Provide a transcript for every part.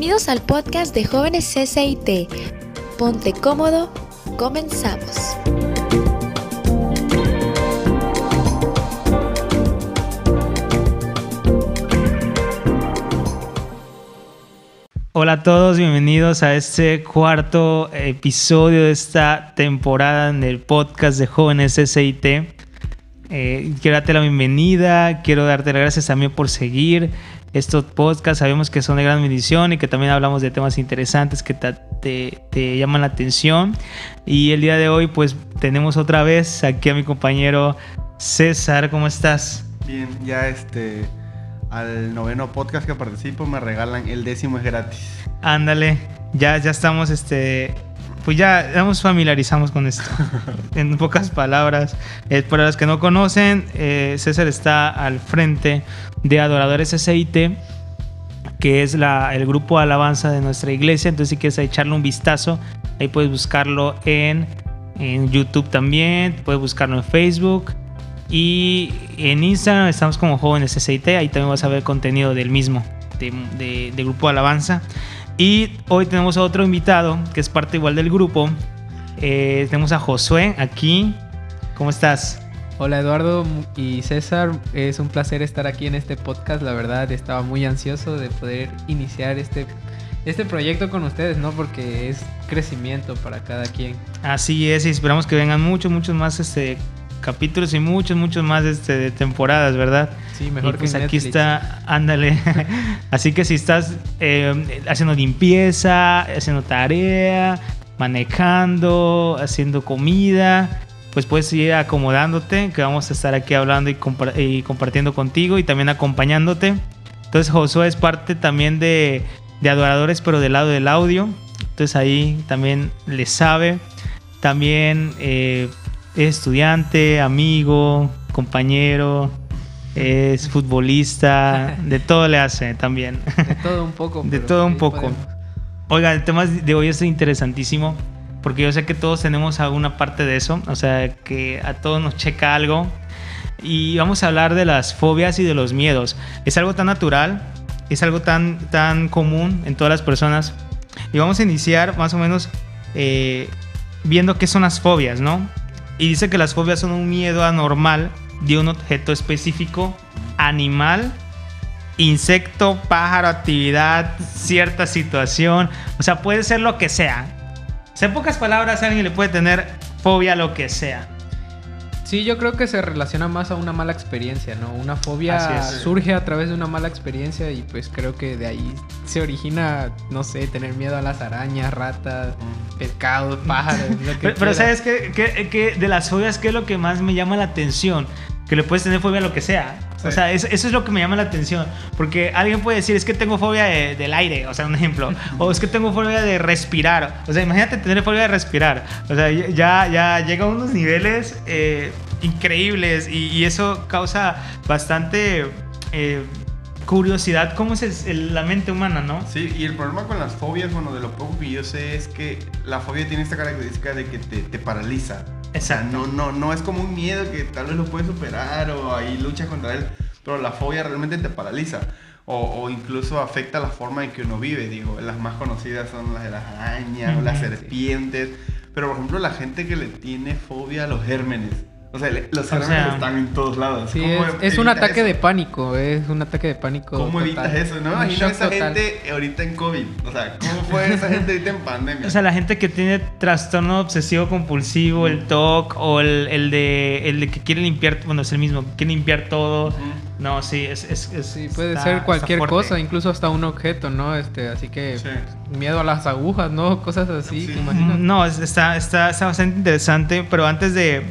Bienvenidos al podcast de jóvenes CCIT. Ponte cómodo, comenzamos. Hola a todos, bienvenidos a este cuarto episodio de esta temporada en el podcast de jóvenes CCIT. Eh, quiero darte la bienvenida, quiero darte las gracias también por seguir estos podcasts. Sabemos que son de gran bendición y que también hablamos de temas interesantes que te, te, llaman la atención. Y el día de hoy pues tenemos otra vez aquí a mi compañero César, ¿cómo estás? Bien, ya este al noveno podcast que participo me regalan el décimo es gratis. Ándale, ya, ya estamos, este, pues ya, nos familiarizamos con esto. en pocas palabras, eh, para los que no conocen, eh, César está al frente de Adoradores SIT, que es la, el grupo de alabanza de nuestra iglesia. Entonces, si quieres echarle un vistazo, ahí puedes buscarlo en, en YouTube también, puedes buscarlo en Facebook. Y en Instagram estamos como jóvenes SIT, ahí también vas a ver contenido del mismo, de, de, Grupo Alabanza. Y hoy tenemos a otro invitado que es parte igual del grupo. Eh, tenemos a Josué aquí. ¿Cómo estás? Hola Eduardo y César, es un placer estar aquí en este podcast. La verdad estaba muy ansioso de poder iniciar este, este proyecto con ustedes, ¿no? Porque es crecimiento para cada quien. Así es, y esperamos que vengan muchos, muchos más este, capítulos y muchos, muchos más este, de temporadas, ¿verdad? Sí, mejor pues aquí está, ándale. Así que si estás eh, haciendo limpieza, haciendo tarea, manejando, haciendo comida, pues puedes ir acomodándote, que vamos a estar aquí hablando y, y compartiendo contigo y también acompañándote. Entonces Josué es parte también de, de adoradores, pero del lado del audio. Entonces ahí también le sabe. También eh, es estudiante, amigo, compañero, es futbolista, de todo le hace también. De todo un poco. De todo un poco. Oiga, el tema de hoy es interesantísimo porque yo sé que todos tenemos alguna parte de eso, o sea, que a todos nos checa algo. Y vamos a hablar de las fobias y de los miedos. Es algo tan natural, es algo tan, tan común en todas las personas. Y vamos a iniciar más o menos eh, viendo qué son las fobias, ¿no? Y dice que las fobias son un miedo anormal de un objeto específico, animal, insecto, pájaro, actividad, cierta situación. O sea, puede ser lo que sea. en pocas palabras, alguien le puede tener fobia lo que sea. Sí, yo creo que se relaciona más a una mala experiencia, ¿no? Una fobia surge a través de una mala experiencia y pues creo que de ahí se origina, no sé, tener miedo a las arañas, ratas, pescados, pájaros. pero, ¿sabes qué, qué, de las fobias qué es lo que más me llama la atención? Que le puedes tener fobia a lo que sea. O sea, eso, es lo que me llama la atención. Porque alguien puede decir, es que tengo fobia del aire, o sea, un ejemplo. O es que tengo fobia de respirar. O sea, imagínate tener fobia de respirar. O sea, ya, ya llega a unos niveles eh, increíbles y, eso causa bastante... Eh, curiosidad, cómo es la mente humana, ¿no? Sí, y el problema con las fobias, bueno, de lo poco que yo sé es que la fobia tiene esta característica de que te, te paraliza. Exacto. no, no, no es como un miedo que tal vez lo puedes superar o ahí luchas contra él, pero la fobia realmente te paraliza. O, incluso afecta la forma en que uno vive. Digo, las más conocidas son las de las arañas o las serpientes. Pero por ejemplo, la gente que le tiene fobia a los gérmenes. O sea, los gérmenes están en todos lados. Sí, es, un ataque de pánico, es un ataque de pánico. ¿Cómo evitas eso? No imagino esa gente ahorita en COVID. O sea, ¿cómo fue esa gente ahorita en pandemia? O sea, la gente que tiene trastorno obsesivo compulsivo, el TOC o el, el, de, el de que quiere limpiar, bueno, es el mismo, quiere limpiar todo. No, sí, es... es, sí, puede ser cualquier cosa, incluso hasta un objeto, ¿no? Este, así que miedo a las agujas, ¿no? Cosas así. Sí. No, está, está, está bastante interesante, pero antes de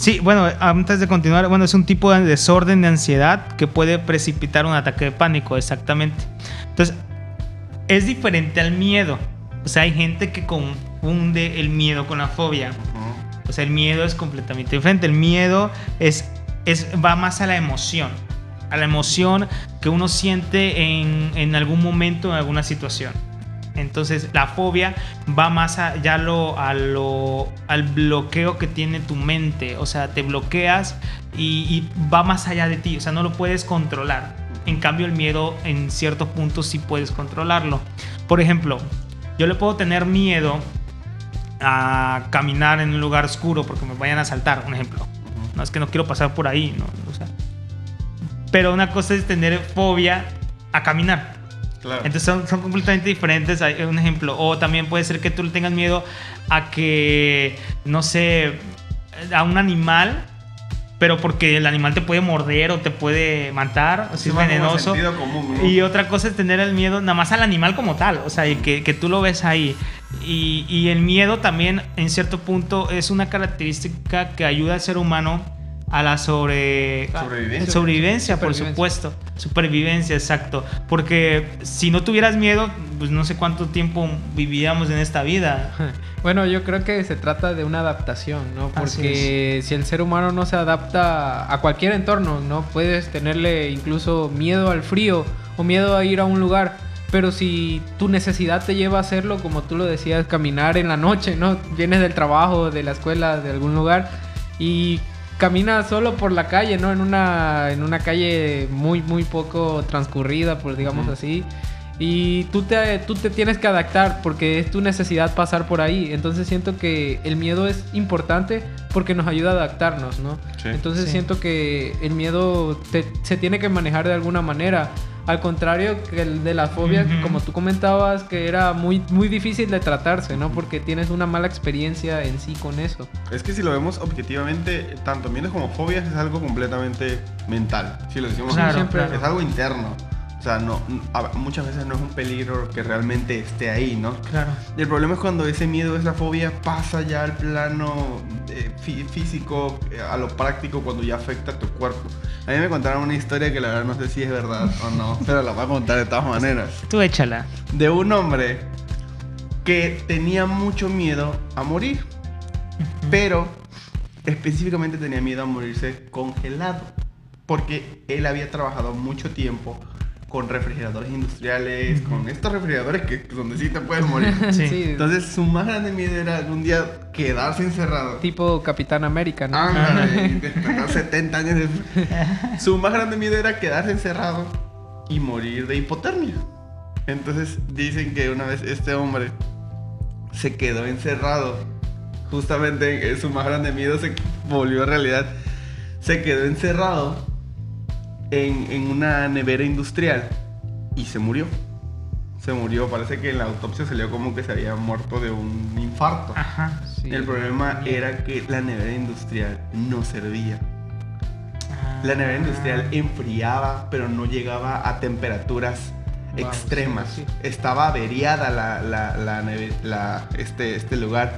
Sí, bueno, antes de continuar, bueno, es un tipo de desorden de ansiedad que puede precipitar un ataque de pánico, exactamente. Entonces, es diferente al miedo. O sea, hay gente que confunde el miedo con la fobia. O sea, el miedo es completamente diferente. El miedo es, es, va más a la emoción. A la emoción que uno siente en, en algún momento, en alguna situación. Entonces la fobia va más allá lo, a lo, al bloqueo que tiene tu mente. O sea, te bloqueas y, va más allá de ti. O sea, no lo puedes controlar. En cambio, el miedo en ciertos puntos sí puedes controlarlo. Por ejemplo, yo le puedo tener miedo a caminar en un lugar oscuro porque me vayan a asaltar, un ejemplo. No es que no quiero pasar por ahí, ¿no? O sea, pero una cosa es tener fobia a caminar. Claro. Entonces son, son completamente diferentes. Hay un ejemplo. O también puede ser que tú le tengas miedo a que, no sé, a un animal, pero porque el animal te puede morder o te puede matar, o si es venenoso. común, ¿no? Y otra cosa es tener el miedo nada más al animal como tal, o sea, que, que tú lo ves ahí. Y, y el miedo también, en cierto punto, es una característica que ayuda al ser humano a la sobre... Sobrevivencia. sobrevivencia, por supuesto. Supervivencia, exacto. Porque si no tuvieras miedo, pues no sé cuánto tiempo vivíamos en esta vida. Bueno, yo creo que se trata de una adaptación, ¿no? Porque si el ser humano no se adapta a cualquier entorno, ¿no? Puedes tenerle incluso miedo al frío o miedo a ir a un lugar. Pero si tu necesidad te lleva a hacerlo, como tú lo decías, caminar en la noche, ¿no? Vienes del trabajo, de la escuela, de algún lugar y caminas solo por la calle, ¿no? En una, en una calle muy, muy poco transcurrida, por digamos Ujú. así. Y tú te, tú te tienes que adaptar porque es tu necesidad pasar por ahí. Entonces siento que el miedo es importante porque nos ayuda a adaptarnos, ¿no? Sí. Entonces Sí. siento que el miedo te- se tiene que manejar de alguna manera. Al contrario que el de las fobias, Ujú. como tú comentabas, que era muy, muy difícil de tratarse, ¿no? Porque tienes una mala experiencia en sí con eso. Es que si lo vemos objetivamente, tanto miedos como fobias es algo completamente mental. Si lo decimos Claro, siempre claro. es algo interno. O sea, no, muchas veces no es un peligro que realmente esté ahí, ¿no? Claro. Y el problema es cuando ese miedo, esa fobia pasa ya al plano eh, fí- físico, eh, a lo práctico, cuando ya afecta a tu cuerpo. A mí me contaron una historia que la verdad no sé si es verdad o no, pero la voy a contar de todas maneras. Tú échala. De un hombre que tenía mucho miedo a morir, pero específicamente tenía miedo a morirse congelado, porque él había trabajado mucho tiempo con refrigeradores industriales, con estos refrigeradores que donde sí te puedes morir. Sí. Entonces su más grande miedo era algún día quedarse encerrado. tipo Capitán América, ¿no? Despertar 70 años de- Su más grande miedo era quedarse encerrado y morir de hipotermia. Entonces dicen que una vez este hombre se quedó encerrado. Justamente en su más grande miedo se volvió realidad. Se quedó encerrado en, en una nevera industrial y se murió. Se murió, parece que en la autopsia salió como que se había muerto de un infarto. Ajá. Sí. El problema era que la nevera industrial no servía. La nevera industrial enfriaba, pero no llegaba a temperaturas Wow, extremas. sí, sí. Estaba averiada la, la- la neve- la- este, este lugar.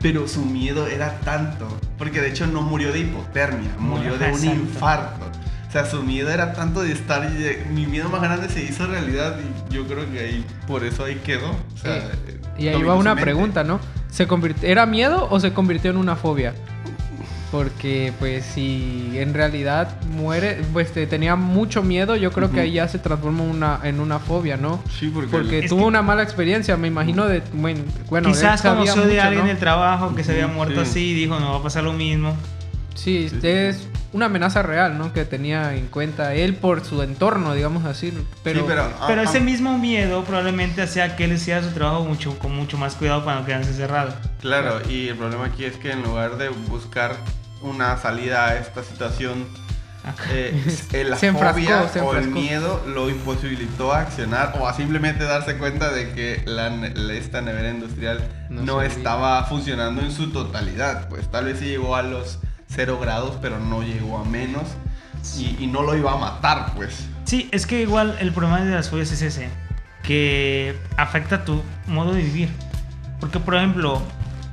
Pero su miedo era tanto. Porque de hecho no murió de hipotermia, murió de un Exacto. infarto. O sea, su miedo era tanto de estar. y de- mi miedo más grande se hizo realidad. Y yo creo que ahí, por eso ahí quedó. O sea, eh, Y ahí va una pregunta, ¿no? ¿Se convirtió, ¿Era miedo o se convirtió en una fobia? Porque pues si en realidad muere, pues te- tenía mucho miedo, yo creo que ahí ya se transforma una, en una fobia, ¿no? Sí, porque. Porque tuvo una mala experiencia, me imagino de... Bueno, Quizás conoció de alguien ¿no? del trabajo que se había muerto sí. así y dijo, no va a pasar lo mismo. Sí, Sí, sí, es una amenaza real, ¿no? Que tenía en cuenta él por su entorno, digamos así. Pero, sí, pero, ah, Pero ah, ese mismo miedo probablemente hacía que él hiciera su trabajo mucho, con mucho más cuidado para no quedarse encerrado. Claro, y el problema aquí es que en lugar de buscar una salida a esta situación, eh, eh, la Se enfrascó, fobia se o el miedo lo imposibilitó a accionar o a simplemente darse cuenta de que la, esta nevera industrial No estaba funcionando en su totalidad. Pues tal vez sí llegó a los cero grados, pero no llegó a menos y, y no lo iba a matar, pues. Sí, es que igual el problema de las fobias es ese, que afecta tu modo de vivir. Porque, por ejemplo,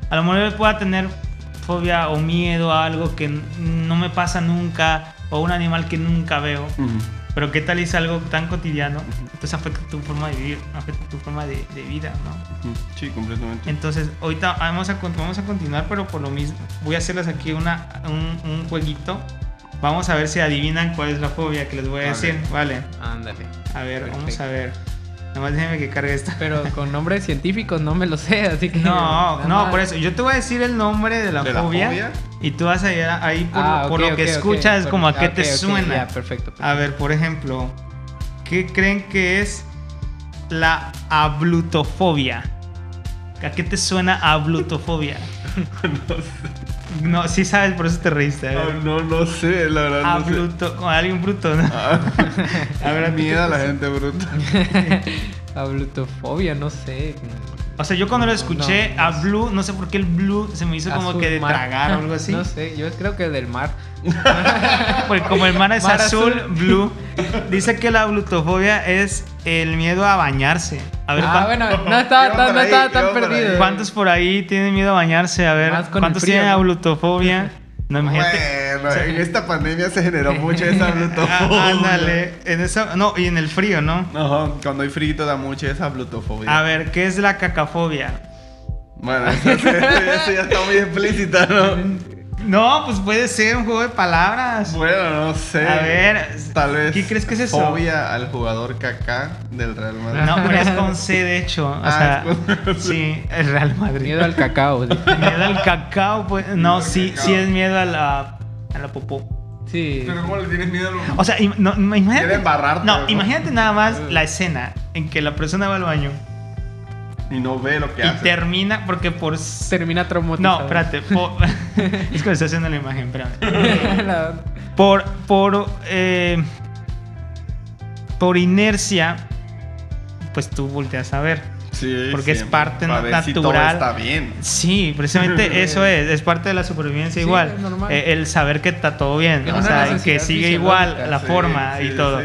a lo mejor yo pueda tener fobia o miedo a algo que no me pasa nunca, o un animal que nunca veo, pero qué tal es algo tan cotidiano, entonces afecta tu forma de vivir, afecta tu forma de, de vida, ¿no? Sí, completamente. Entonces, ahorita vamos a, vamos a continuar, pero por lo mismo, voy a hacerles aquí una, un, un jueguito. Vamos a ver si adivinan cuál es la fobia que les voy a decir. Vale. Ándale. A ver, vamos a ver. Nada más déjeme que cargue esto. Pero con nombres científicos no me lo sé, así que... No, no, por eso. Yo te voy a decir el nombre de la, ¿De la fobia? Y tú vas a ir ahí por, Ah, por lo que escuchas, Por- como a qué ok, te suena. ya, perfecto. perfecto. A ver, por ejemplo, ¿qué creen que es la ablutofobia? ¿A qué te suena ablutofobia? no sé. No, sí sabes, por eso te reíste. a. No, no, no sé, la verdad. no sé. Abluto, como alguien bruto, ¿no? Ah, A ver, ¿a miedo a la te gente bruta. Ablutofobia, no sé. O sea, yo cuando lo escuché no, a no sé. blue, no sé por qué el blue se me hizo como que de mar. tragar o algo así. No sé, yo creo que del mar. Porque como el mar es Mar azul, azul. blue, dice que la blutofobia es el miedo a bañarse. A ver, ah, ¿cuán- bueno, no estaba tan, no ahí, estaba tan por perdido. ¿cuántos por ahí tienen miedo a bañarse? A ver, ¿cuántos frío, tienen ¿no? ablutofobia? No, imagínate. Bueno, en esta pandemia se generó mucho esa Ah, blutofobia. ándale, en eso, no, y en el frío, ¿no? Ajá, cuando hay frío da mucho esa blutofobia. A ver, ¿qué es la cacafobia? Bueno, eso ya está muy explícita, ¿no? No, pues puede ser un juego de palabras. Bueno, no sé. A ver, tal vez. ¿qué crees que es eso? Fobia al jugador Kaká del Real Madrid. No, pero es con C, de hecho. O Ah, sea, con- sí, el Real Madrid. Miedo al cacao. sí. Miedo al cacao, pues. No, sí, cacao. sí es miedo a la, a la popó. Sí. Pero ¿cómo le tienes miedo al O sea, im- no, imagínate. Quiere embarrarte, No, ¿no? imagínate nada más la escena en que la persona va al baño Y no ve lo que y hace. termina porque por. Termina traumatizado. No, espérate. por- es que está haciendo la imagen, espérame. La- Por. Por. eh, por inercia, pues tú volteas a ver. Sí, porque es parte Para ver si todo natural. está bien. Sí, precisamente eso es, es parte de la supervivencia Sí, igual. Eh, el saber que está todo bien, Es o sea, que sigue igual la sí, forma y sí, todo.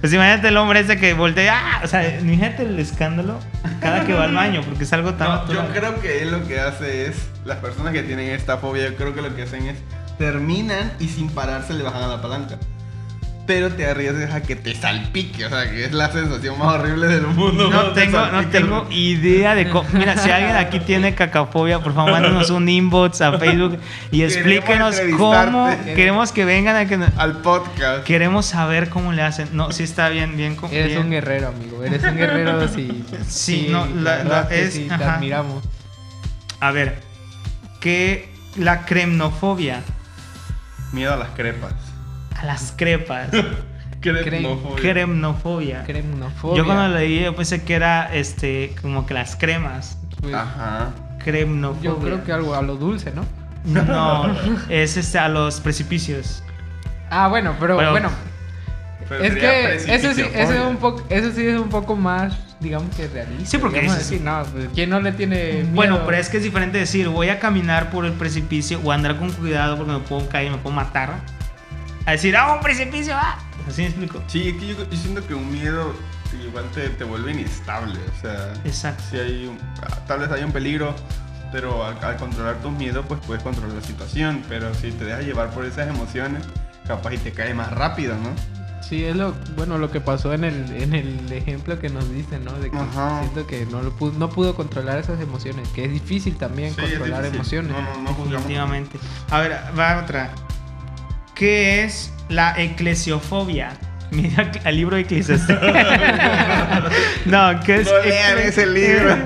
Pues imagínate el hombre ese que voltea, ¡ah! o sea, imagínate el escándalo cada que va al baño, porque es algo tan No, yo creo que él lo que hace es, las personas que tienen esta fobia, yo creo que lo que hacen es, terminan y sin pararse le bajan a la palanca. Pero te arriesgas a que te salpique, o sea, que es la sensación más horrible del mundo. No te tengo, no tengo idea de cómo. Mira, si alguien aquí tiene cacafobia, por favor, mándenos un inbox a Facebook y explíquenos cómo. Queremos que vengan a que. nos- al podcast. Queremos saber cómo le hacen. No, sí está bien, bien. Eres bien. un guerrero, amigo. Eres un guerrero, sí. Sí, no, la- la- que es- sí, te admiramos. A ver, ¿qué la cremnofobia? Miedo a las crepas. A las crepas. Cremnofobia. Cremnofobia. Cremnofobia. Yo cuando leí yo pensé que era este como que las cremas. Pues, Ajá. Cremnofobia. yo creo que algo a lo dulce, ¿no? No, es este a los precipicios. Ah, bueno, pero, Pero- bueno. Pero Es que eso sí, eso, es un poco, eso sí es un poco más, digamos que realista. Sí, porque dices- así, no, pues, ¿quién no le tiene miedo? Bueno, pero es que es diferente decir voy a caminar por el precipicio o andar con cuidado porque me puedo caer, me puedo matar. A decir, ah, un precipicio, ah. Así me explico. Sí, es que yo, yo siento que un miedo igual te, te vuelve inestable. O sea, Exacto. si hay un- tal vez hay un peligro, pero al, al controlar tus miedos, pues puedes controlar la situación. Pero si te dejas llevar por esas emociones, capaz y te cae más rápido, ¿no? Sí, es lo, bueno, lo que pasó en el, en el ejemplo que nos diste, ¿no? De que Ajá. siento que no, lo pudo, no pudo controlar esas emociones, que es difícil también Sí, es controlar difícil. emociones. No, no, no. Definitivamente. A ver, va otra. ¿Qué es la eclesiofobia? Mira el libro de Eclesiastés. no, ¿qué es? No lean ese libro.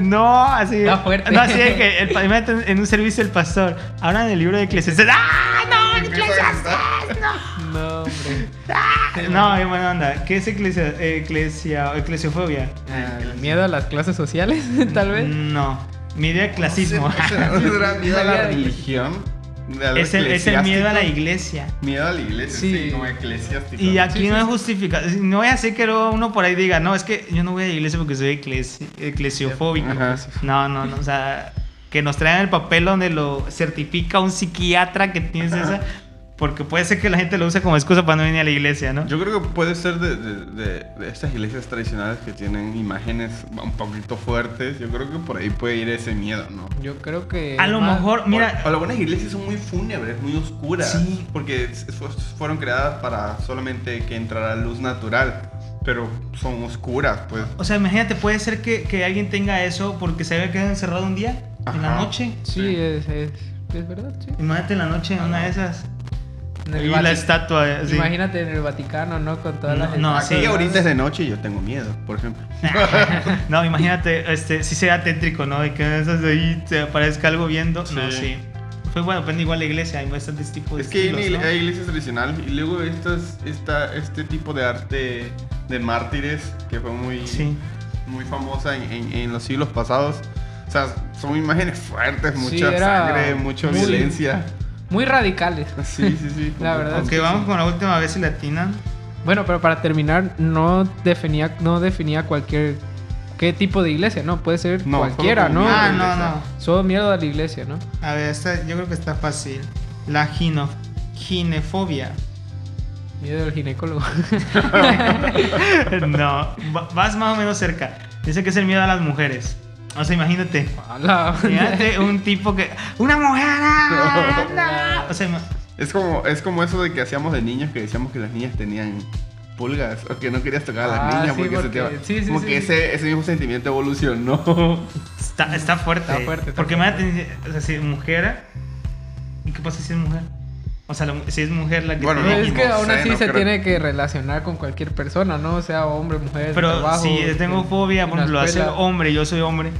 No, así. Está fuerte. No, así de que el, en un servicio el pastor. Ahora en el libro de Eclesiastés. ¡Ah, no! ¡Eclesiastés! No, hombre. No, qué buena onda. ¿Qué es eclesia, eclesia, eclesiofobia? Ah, ¿Miedo a las clases sociales, tal vez? No. Mi idea de clasismo. ¿No no será miedo a la religión? Es, el, es el miedo a la iglesia. Miedo a la iglesia, Sí. sí, no eclesiástico. Y aquí Sí, no sí, es sí. justificado. No voy a hacer que luego uno por ahí diga, no, es que yo no voy a la iglesia porque soy eclesi- eclesiofóbico. Ajá. No, no, no. O sea, que nos traigan el papel donde lo certifica un psiquiatra que tienes esa. Porque puede ser que la gente lo use como excusa para no venir a la iglesia, ¿no? Yo creo que puede ser de, de, de- de estas iglesias tradicionales que tienen imágenes un poquito fuertes. Yo creo que por ahí puede ir ese miedo, ¿no? Yo creo que. a lo más- mejor, mira. O algunas iglesias son muy fúnebres, muy oscuras. Sí. Porque fueron creadas para solamente que entrara luz natural. Pero son oscuras, pues. O sea, imagínate, puede ser que, que alguien tenga eso porque se había quedado encerrado un día, en la Ajá. noche. Sí, es, es, es verdad, sí. Imagínate en la noche en una de esas. Y la estatua. así. Imagínate en el Vaticano, ¿no? Con todas No, las. no, sí. ahorita es de noche y yo tengo miedo, por ejemplo. no, imagínate, este, si sea tétrico, ¿no? De que esas de ahí te aparezca algo viendo. No, Sí. sí. Pues bueno, depende igual la iglesia, hay bastantes tipos de Es que hay, estilos, igle- ¿no? hay iglesias tradicionales y luego estas, esta, este tipo de arte de mártires, que fue muy, Sí. muy famosa en, en- en los siglos pasados. O sea, son imágenes fuertes, Sí, mucha era sangre, mucha muy- violencia. Muy radicales. Sí, sí, sí. La verdad. Ok, vamos con la última vez si latinan. Bueno, pero para terminar, no definía, no definía cualquier qué tipo de iglesia, ¿no? Puede ser No, cualquiera, ¿no? Ah, no, no. Solo miedo a la iglesia, ¿no? A ver, esta yo creo que está fácil. La gino, ginefobia. Miedo al ginecólogo. no, va- vas más o menos cerca. Dice que es el miedo a las mujeres. O sea, imagínate. Imagínate un tipo que. ¡Una mujer! no! O sea, Es como, es como eso de que hacíamos de niños que decíamos que las niñas tenían pulgas o que no querías tocar a las Ah, niñas sí, porque, se te iba- sí, sí, como sí, que sí. ese, ese mismo sentimiento evolucionó. está, está fuerte. Está fuerte, está Porque fuerte. imagínate, o sea, si es mujer. ¿Y qué pasa si es mujer? O sea, la- si es mujer la que Bueno, tiene- Pero es no que sé, aún así no se creo. tiene que relacionar con cualquier persona, ¿no? Sea hombre, mujer, Pero trabajo, si tengo en- fobia, por ejemplo, escuela, hombre, yo soy hombre.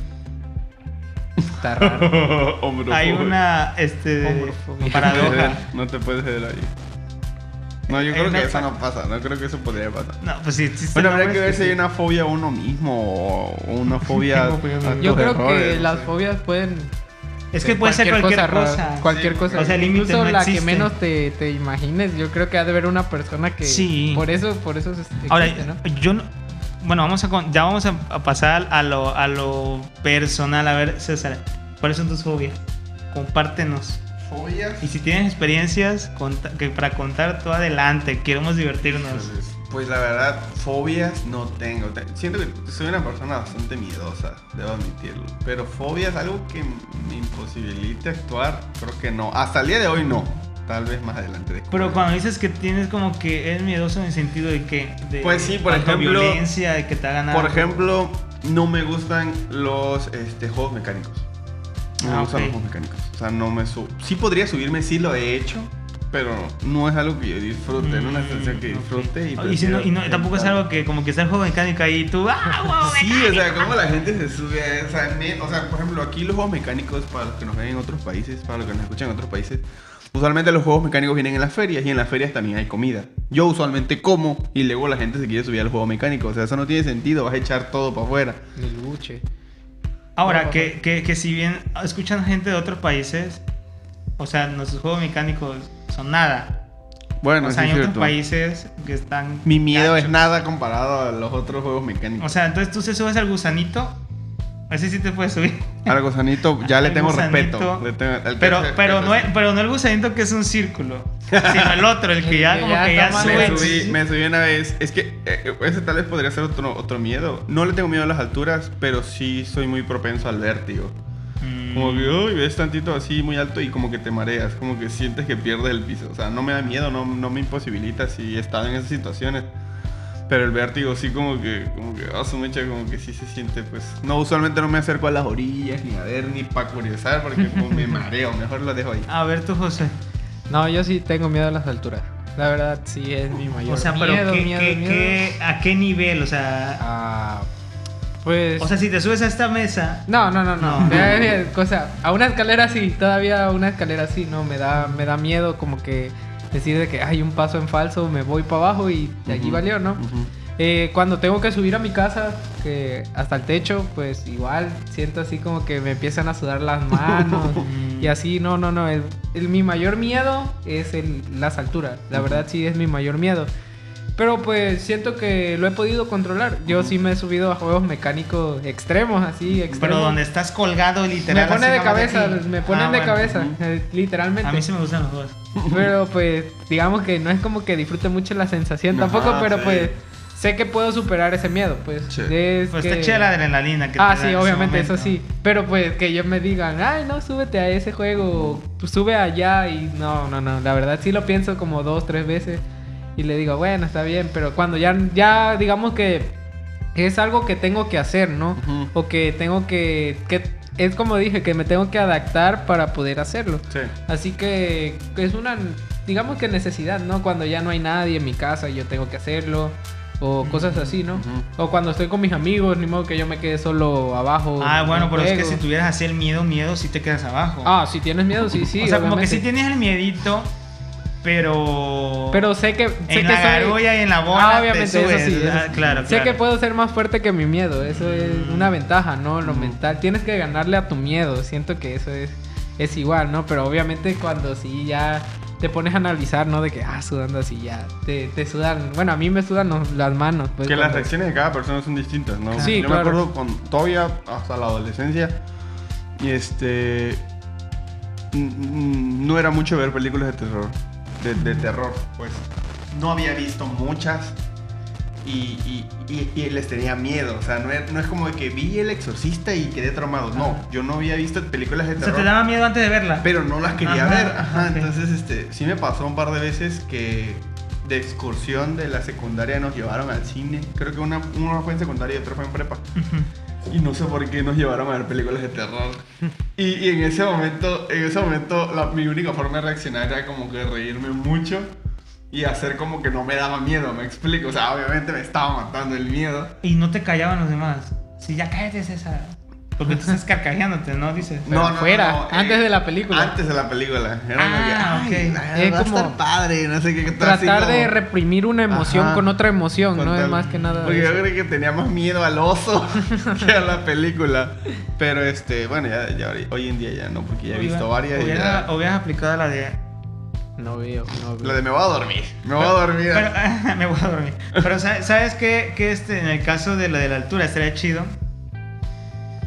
Está raro. Hay una este, Hombrofobia. No te puedes paradoja. No te puedes ver ahí. No, yo Hay creo que eso no pasa. No creo que eso podría pasar. No, pues sí, existen Bueno, habría que ver si hay sí. una fobia a uno mismo o una fobia a. Yo creo que errores, no las sé. fobias pueden Es que puede ser cualquier cosa. Cualquier Sí, cosa. o sea, el límite Incluso no la que menos te, te imagines. Yo creo que ha de haber una persona que. Sí. Por eso, por eso es- existe, Ahora, ¿no? yo no. Bueno, vamos a, con- ya vamos a, a pasar a lo, a lo personal. A ver, César, ¿cuáles son tus fobias? Compártenos. ¿Fobias? Y si tienes experiencias conta- que para contar, todo adelante. Queremos divertirnos. Pues, pues la verdad, fobias no tengo. Te- Siento que soy una persona bastante miedosa, debo admitirlo. Pero fobias, algo que me imposibilite actuar, creo que no. Hasta el día de hoy no. Tal vez más adelante. Pero cuando dices que tienes como que eres miedoso en el sentido de que. De Pues sí, por ejemplo- violencia, de que te hagan Por ejemplo, no me gustan los este, juegos mecánicos. No me Ah, gustan los juegos mecánicos. O sea, no me subo. Sí podría subirme, sí lo he hecho. Pero no es algo que yo disfrute, no es una sensación que Mm, disfrute. Y, Y, si no, y no- tampoco es algo que como que está el juego mecánico ahí y tú. ¡Ah, wow, Sí, o sea, cómo la gente se sube a o sea, me- o sea, por ejemplo, aquí los juegos mecánicos, para los que nos ven en otros países, para los que nos escuchan en otros países, usualmente los juegos mecánicos vienen en las ferias y en las ferias también hay comida. Yo usualmente como y luego la gente se quiere subir al juego mecánico, o sea, eso no tiene sentido, vas a echar todo para afuera. El buche. Ahora, que, que, que si bien escuchan gente de otros países, o sea, nuestros juegos mecánicos son nada. Bueno, o sea, sí hay es otros cierto. países que están. Mi miedo es gachos. nada comparado a los otros juegos mecánicos. O sea, entonces tú se subes al gusanito, ese sí te puedes subir. Al gusanito ya le tengo gusanito. respeto. le tengo- Pero, pero, que no es, pero no el gusanito que es un círculo, sino el otro, el que ya como ya que ya Me sube. lejos. subí, me subí una vez. Es que eh, ese tal vez podría ser otro, otro miedo. No le tengo miedo a las alturas, pero sí soy muy propenso al vértigo. Como que uy, ves tantito así muy alto y como que te mareas, como que sientes que pierdes el piso. O sea, no me da miedo, no, no me imposibilita si he estado en esas situaciones. Pero el vértigo sí como que, como que, a su mecha, como que sí se siente, pues... No, usualmente no me acerco a las orillas, ni a ver, ni para curiosar, porque como me mareo, mejor lo dejo ahí. A ver tú, José. No, yo sí tengo miedo a las alturas. La verdad, sí es mi mayor O sea, pero miedo, ¿qué, miedo, qué- miedo. qué- ¿a qué nivel? O sea, Ah, pues... o sea, si te subes a esta mesa, No, no, no, no. Mira, cosa, a una escalera sí, todavía a una escalera sí, no, me da, me da miedo como que decir de que hay un paso en falso, me voy para abajo y de allí Ujú, valió, ¿no? ujú. Eh, cuando tengo que subir a mi casa, que hasta el techo, pues igual siento así como que me empiezan a sudar las manos y así, no, no, no. El, el- mi mayor miedo es el, las alturas. La verdad sí es mi mayor miedo. Pero pues siento que lo he podido controlar. Yo sí me he subido a juegos mecánicos extremos, así, extremos. pero donde estás colgado literal. me pone así de cabeza, me ponen Ah, de bueno. cabeza, literalmente. A mí sí me gustan los dos. Pero pues, digamos que no es como que disfrute mucho la sensación Ajá, tampoco, pero sí. pues sé que puedo superar ese miedo, pues. Sí. Es Pues que- está chida la adrenalina que Ah, te da sí, en ese obviamente, eso sí. Pero pues que ellos me digan, ay, no, súbete a ese juego, sube allá y no, no, no. La verdad sí lo pienso como dos, tres veces y le digo, bueno, está bien, pero cuando ya, ya digamos que es algo que tengo que hacer, ¿no? O que tengo que, que, es como dije, que me tengo que adaptar para poder hacerlo. Sí. Así que es una, digamos que necesidad, ¿no? Cuando ya no hay nadie en mi casa y yo tengo que hacerlo. O cosas así, ¿no? O cuando estoy con mis amigos, ni modo que yo me quede solo abajo. Ah, bueno, en pero es que si tuvieras así el miedo, miedo, sí te quedas abajo. Ah, si tienes miedo, sí, sí. o sea, como que sí tienes el miedito, pero. Pero sé que. Sé en que la soy- garulla y en la bola. Ah, te obviamente, subes. eso sí. eso Ah, sí. claro, Sé claro. que puedo ser más fuerte que mi miedo. Eso es una ventaja, ¿no? Lo Mm. mental. Tienes que ganarle a tu miedo. Siento que eso es, es igual, ¿no? Pero obviamente cuando sí ya te pones a analizar, ¿no? De que, ah, sudando así ya. Te, te sudan. Bueno, a mí me sudan los- las manos. Pues, que las reacciones de cada persona son distintas, ¿no? Sí, Yo claro. me acuerdo con todavía hasta la adolescencia y este no era mucho ver películas de terror, de, de terror, pues no había visto muchas y, y- y- y les tenía miedo, o sea, no es, no es como de que vi El Exorcista y quedé traumado, no, yo no había visto películas de O sea, terror. te daba miedo antes de verla. Pero no las quería Ajá, ver. Ajá, entonces este, sí me pasó un par de veces que de excursión de la secundaria nos llevaron al cine. Creo que una, una fue en secundaria y otra fue en prepa. Y no sé por qué nos llevaron a ver películas de terror. Y, y en ese momento, en ese momento mi única forma de reaccionar era como que reírme mucho y hacer como que no me daba miedo, me explico. O sea, obviamente me estaba matando el miedo. Y no te callaban los demás. Sí, ya cállate, César. Porque tú estás carcajeándote, ¿no? Dices. Pero fuera, antes de la película. Antes de la película. Era como que, Ah, "Ay, ok. va Es a como estar padre, no sé qué. qué tal", así Tratar de como- reprimir una emoción Ajá. con otra emoción, con no es más que nada. Porque yo creo que tenía más miedo al oso que a la película. Pero este, bueno, ya, ya hoy en día ya no, porque ya he visto varias. Hubiera- ya- Hubieras aplicado la de. No veo, no veo. La de me voy a dormir. Me voy a dormir. Pero, me voy a dormir. Pero ¿sabes sabes qué? Que este, en el caso de la de la altura estaría chido.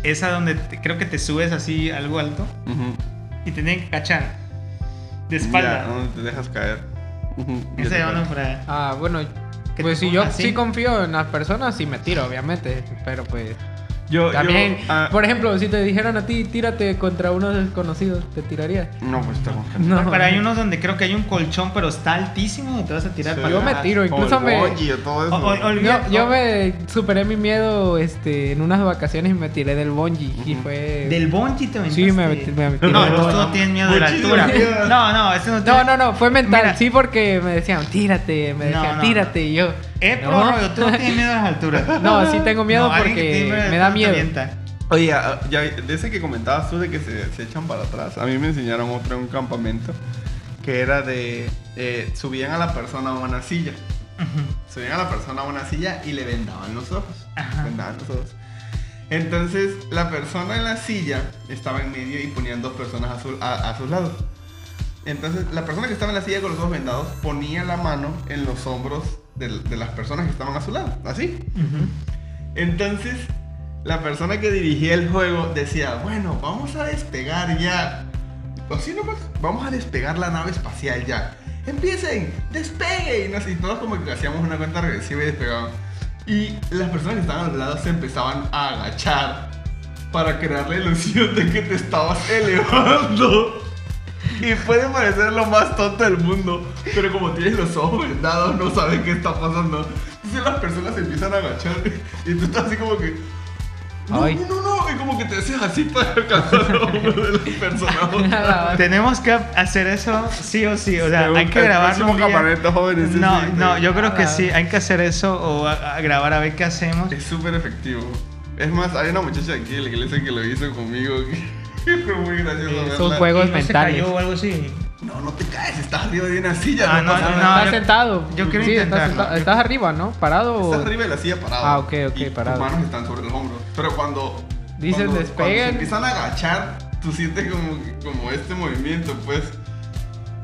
Esa donde te- creo que te subes así algo alto y te tienen que cachar. De Ya, espalda. donde te dejas caer. Ujú, ya Esa ya no para. Ah, bueno, pues si yo así. sí confío en las personas, sí me tiro, obviamente. Pero pues Yo, también, yo, ah, por ejemplo, si te dijeran a ti, tírate contra unos desconocidos, ¿te tirarías? No, pues estamos No. Pero hay unos donde creo que hay un colchón, pero está altísimo y te vas a tirar Sí. para Yo me tiro, incluso me- bungee o todo eso. O- o- Yo, me superé mi miedo este, en unas vacaciones y me tiré del bungee. Y fue. Del bongee te aventaste. Sí, me metí- me. No, tú no bungee. tienes miedo de la altura. No, no, ese no No, tiene- no, no, fue mental. Mira. Sí, porque me decían, tírate. Me No, decían, no, tírate. Y yo. Eh, no. tú no tienes miedo a las alturas. No, sí tengo miedo No, porque me da miedo. Oye, ah, ya, de ese que comentabas tú de que se, se echan para atrás, a mí me enseñaron otro en un campamento que era de eh, subían a la persona a una silla, subían a la persona a una silla y le vendaban los ojos, Ajá. vendaban los ojos. Entonces la persona en la silla estaba en medio y ponían dos personas a, su- a- a sus lados. Entonces la persona que estaba en la silla con los ojos vendados ponía la mano en los hombros de, las personas que estaban a su lado, así. Entonces, la persona que dirigía el juego decía, bueno, vamos a despegar ya. Así nomás, vamos a despegar la nave espacial ya. Empiecen, despeguen. Y así, todos como que hacíamos una cuenta regresiva y despegaban. Y las personas que estaban al lado se empezaban a agachar para crear la ilusión de que te estabas elevando. Y puede parecer lo más tonto del mundo, pero como tienes los ojos vendados, no sabes qué está pasando. Entonces las personas se empiezan a agachar y tú estás así como que. No, Ay. no, no, no. Y como que te haces así para alcanzar a uno de los personajes. Tenemos que hacer eso sí o sí. O sea, Según hay que grabarlo. próximo un día. campamento jóvenes, sí, No, sí, no, sí. yo creo que sí. Hay que hacer eso o a- a grabar a ver qué hacemos. Es súper efectivo. Es más, hay una muchacha aquí en la iglesia que lo hizo conmigo. que fue muy gracioso. Eh, son juegos Y no se mentales. cayó o algo así. No, no te caes, estás arriba de una silla. Ah, no, no, nada. estás yo- sentado. yo quiero sí, estás, sentado. Estás arriba, ¿no? Parado. Estás arriba de la silla parado. Ah, ok, ok, y parado. Tus manos están sobre los hombros. Pero cuando. Dicen cuando, despeguen. Cuando se empiezan a agachar, tú sientes como, como este movimiento, pues.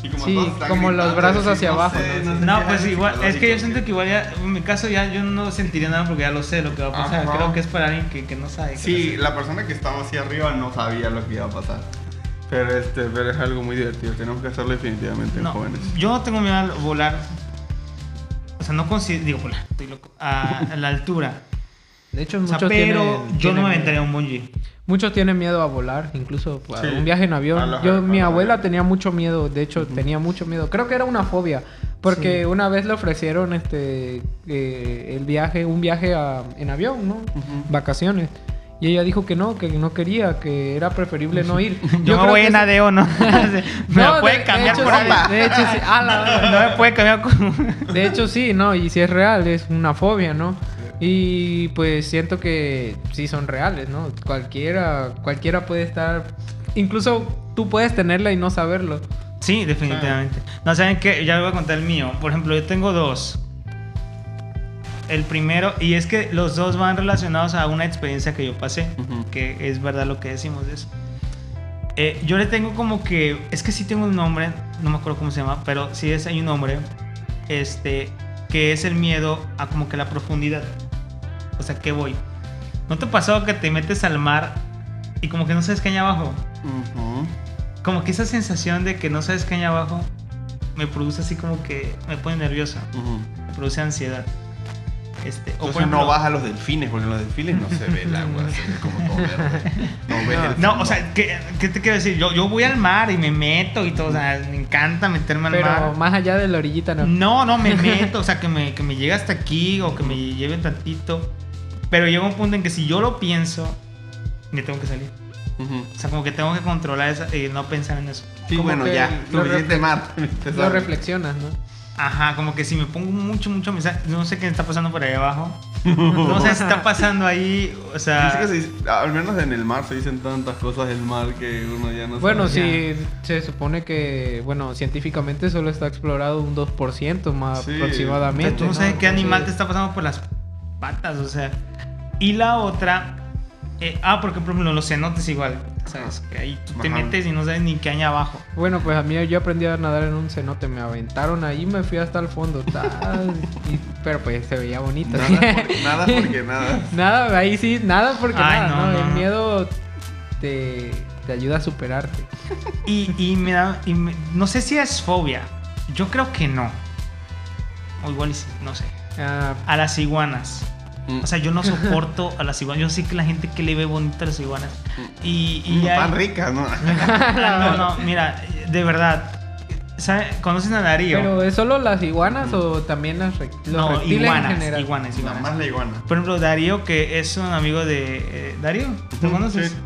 Y como Sí, como los brazos así, hacia no abajo, sé, ¿no? sé No, qué, pues igual, es que yo siento que igual ya, en mi caso ya yo no sentiría nada porque ya lo sé lo que va a pasar. Ajá. Creo que es para alguien que, que no sabe. qué Sí, la persona que estaba así arriba no sabía lo que iba a pasar. Pero, este, pero es algo muy divertido. Tenemos que hacerlo definitivamente en No, jóvenes. yo no tengo miedo a volar. O sea, no considero, digo volar, estoy loco, a, a la altura. De hecho, O sea, muchos pero tienen- yo no me tienen- aventaría un bungee. Muchos tienen miedo a volar, incluso a Sí. un viaje en avión. los- Yo, mi abuela tenía mucho miedo, de hecho tenía mucho miedo. Creo que era una fobia, porque Sí. una vez le ofrecieron este eh, el viaje, un viaje a- en avión, ¿no? Vacaciones. Y ella dijo que no, que no quería, que era preferible no ir. Yo, me voy en eso- ADO, ¿no? me No, puede cambiar de hecho, por sí, ahí. de hecho, sí. Ah, la- No me puede cambiar con... De hecho, sí, ¿no? Y si es real, es una fobia, ¿no? Y pues siento que sí son reales, ¿no? Cualquiera, cualquiera puede estar... Incluso tú puedes tenerla y no saberlo. Sí, definitivamente. No, ¿saben qué? Ya les voy a contar el mío. Por ejemplo, yo tengo dos. El primero, y es que los dos van relacionados a una experiencia que yo pasé, que es verdad lo que decimos de eso. Eh, yo le tengo como que, es que sí tengo un nombre, no me acuerdo cómo se llama, pero sí es, hay un nombre, este, que es el miedo a como que la profundidad. O sea, ¿qué voy? ¿No te pasó que te metes al mar y como que no sabes qué hay abajo? Como que esa sensación de que no sabes qué hay abajo me produce así como que me pone nerviosa, me produce ansiedad. Este, o por ejemplo- no vas a los delfines, porque en los delfines no se ve el agua, se ve como todo verde. No ves el No, fondo. o sea, ¿qué, qué te quiero decir? Yo, yo voy al mar y me meto y todo, o sea, me encanta meterme al Pero mar. más allá de la orillita, no. No, no, me meto, o sea, que me, que me llegue hasta aquí o que me lleve tantito. Pero llega un punto en que si yo lo pienso, me tengo que salir. O sea, como que tengo que controlar eso y no pensar en eso. Sí, Como bueno, ya, lo suficiente te Lo reflexionas, ¿no? Ajá, como que si me pongo mucho, mucho mensaje, no sé qué está pasando por ahí abajo. No sé si está pasando ahí, o sea... Dice que se dice- al menos en el mar se dicen tantas cosas del mar que uno ya no Bueno, sabe. sí, se supone que, bueno, científicamente solo está explorado un 2% más Sí, aproximadamente. Pero tú no sabes qué animal te está pasando por las patas, o sea. Y la otra... eh, ah, porque por ejemplo los cenotes igual, ¿sabes? Que ahí tú te Ajá. metes y no sabes ni qué hay abajo. Bueno, pues a mí yo aprendí a nadar en un cenote, me aventaron ahí, me fui hasta el fondo, tal, y- pero pues se veía bonito. Nada, por- nada porque nada. Nada, ahí sí, nada porque Ay, nada, no, ¿no? no, El miedo te, te ayuda a superarte. Y, y me da... y me- no sé si es fobia. Yo creo que no. O igual y sí, no sé. Ah, A las iguanas. Mm. O sea, yo no soporto a las iguanas. Yo sé que la gente que le ve bonita a las iguanas. Y, y Mm, hay- Tan ricas, ¿no? No, no, mira, de verdad. ¿sabe? ¿Conocen a Darío? ¿Pero es solo las iguanas o también las re- los no, reptiles iguanas, en general? iguanas, Nada iguanas. más la iguana. Por ejemplo, Darío, que es un amigo de. eh, ¿Darío? ¿Te conoces? sí.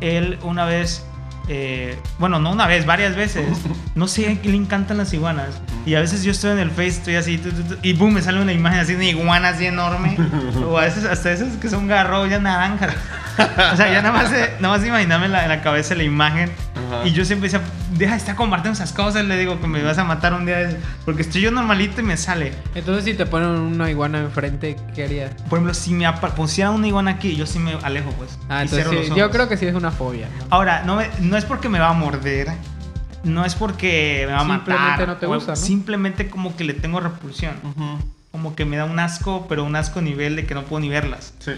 Él una vez. eh, bueno, no una vez, varias veces. No sé a qué le encantan las iguanas. Y a veces yo estoy en el Face, estoy así, tu, tu, tu, y boom, me sale una imagen así de una iguana así enorme. o a veces hasta esas que son garrollas naranjas. o sea, ya nada más, eh, nada más imaginarme en la, en la cabeza la imagen. Ajá. Y yo siempre decía, deja de estar compartiendo esas cosas. Le digo que me vas a matar un día. de esos, Porque estoy yo normalito y me sale. Entonces si te ponen una iguana enfrente, ¿qué harías? Por ejemplo, si me pusieran una iguana aquí, yo sí me alejo, pues. Ah, entonces sí, yo creo que sí es una fobia. ¿no? Ahora, no, me- no es porque me va a morder. No es porque me va a Simplemente matar. no te o- gusta, ¿no? Simplemente como que le tengo repulsión. Como que me da un asco, pero un asco a nivel de que no puedo ni verlas. Sí.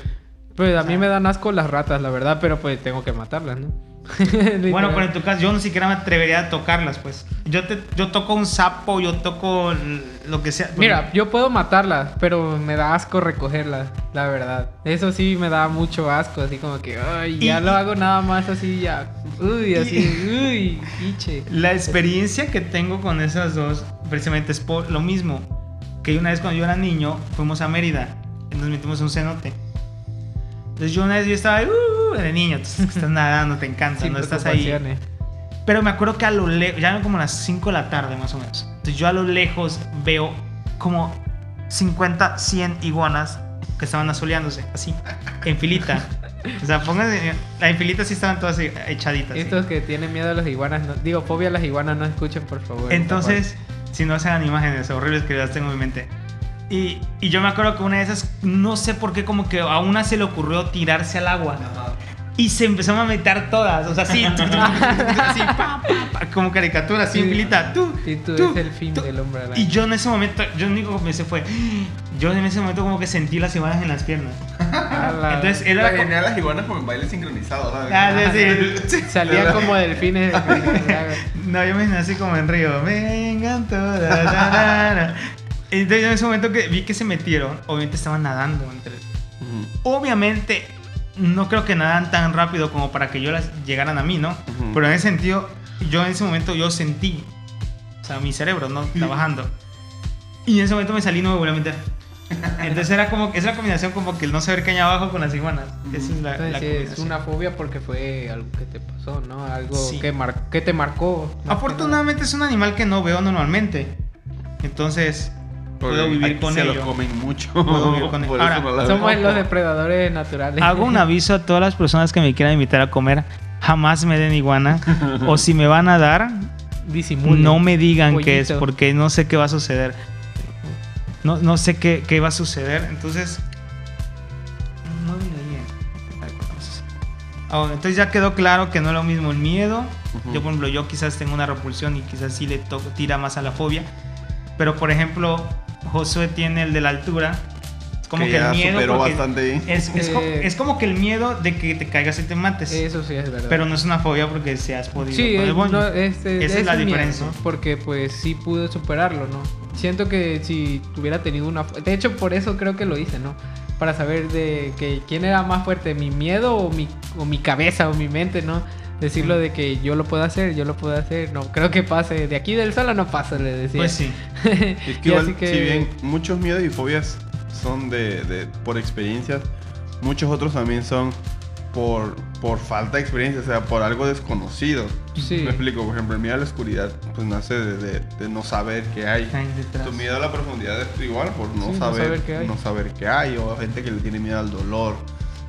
Pues a O mí me dan asco las ratas, la verdad, pero pues tengo que matarlas, ¿no? Bueno, pero en tu caso, yo no siquiera me atrevería a tocarlas, pues. Yo, te, yo toco un sapo, yo toco lo que sea. Mira, yo puedo matarlas, pero me da asco recogerlas, la verdad. Eso sí me da mucho asco, así como que, ay, ya Y- lo hago nada más así, ya, uy, así, uy, piche. La experiencia que tengo con esas dos, precisamente es por lo mismo. Que una vez cuando yo era niño, fuimos a Mérida y nos metimos en un cenote. Entonces yo una vez yo estaba ahí, uh, de niño, entonces estás nadando, te encanta, no estás ahí. preocupaciones. Pero me acuerdo que a lo lejos, ya eran como las 5 de la tarde más o menos. Entonces yo a lo lejos veo como 50, 100 iguanas que estaban asoleándose, así, en filita. O sea, pónganse, en filita sí estaban todas echaditas. Estos que tienen miedo a las iguanas, no- digo, fobia a las iguanas, no escuchen, por favor. Entonces, si no se hagan imágenes horribles que las tengo en mi mente. Y, y yo me acuerdo que una de esas, no sé por qué, como que a una se le ocurrió tirarse al agua. Y se empezaron a meter todas, o sea, así, tu, tu, así, pa, pa, pa, como caricatura, así, en Sí. filita. Tú, Y tú, tú, es el fin tú. del hombre araña. Y yo en ese momento, yo lo único que pensé fue, yo en ese momento como que sentí las imágenes en las piernas. La- Entonces era La co- genial las iguanas con el baile sincronizado, ¿sabes? Ah, sí, sí. Salían como delfines. No, yo me imaginé así como en Río. Vengan todas. Entonces, en ese momento que vi que se metieron, obviamente estaban nadando entre. Ujú. Obviamente, no creo que nadan tan rápido como para que yo las llegaran a mí, ¿no? Ujú. Pero en ese sentido, yo en ese momento yo sentí, o sea, mi cerebro, ¿no? Trabajando. Y en ese momento me salí y no me volví a meter. Entonces era como, es la combinación como que el no saber qué hay abajo con las iguanas. Esa es la, Entonces, la sí, es una fobia porque fue algo que te pasó, ¿no? Algo Sí. que, mar- que te marcó. que. Afortunadamente es un animal que no veo normalmente. Entonces, puedo vivir con se ello. los comen mucho. Puedo vivir con Ahora, no Somos los depredadores naturales. Hago un aviso a todas las personas que me quieran invitar a comer. Jamás me den iguana. o si me van a dar, disimulen. no me digan qué es, Pollito. porque no sé qué va a suceder. No, no sé qué, qué va a suceder, entonces... Ah, bueno, entonces ya quedó claro que no es lo mismo el miedo. Yo, por ejemplo, yo quizás tengo una repulsión y quizás sí le tira más a la fobia. Pero, por ejemplo, Josué tiene el de la altura. Es como que, ya el miedo... superó porque bastante bien. Es, es co- Eh, es como que el miedo de que te caigas y te mates. Eso sí es verdad. Pero no es una fobia porque se has podido Sí, con el no, este, Esa es la miedo, diferencia. Porque pues sí pude superarlo, ¿no? Siento que si tuviera tenido una... De hecho, por eso creo que lo hice, ¿no? Para saber de que quién era más fuerte, mi miedo o mi, o mi cabeza o mi mente, ¿no? Decirlo de que yo lo puedo hacer, yo lo puedo hacer. No, creo que pase. De aquí del solo no pasa, le decía. Pues sí. Es que Y igual, que- si bien muchos miedos y fobias son de, de- por experiencias, muchos otros también son por, por falta de experiencia, o sea, por algo desconocido. Sí. Me explico, por ejemplo, el miedo a la oscuridad, pues nace de, de- de no saber qué hay. Tu miedo a la profundidad es igual por no, Sí, no saber, saber qué hay. no saber qué hay, o gente que le tiene miedo al dolor,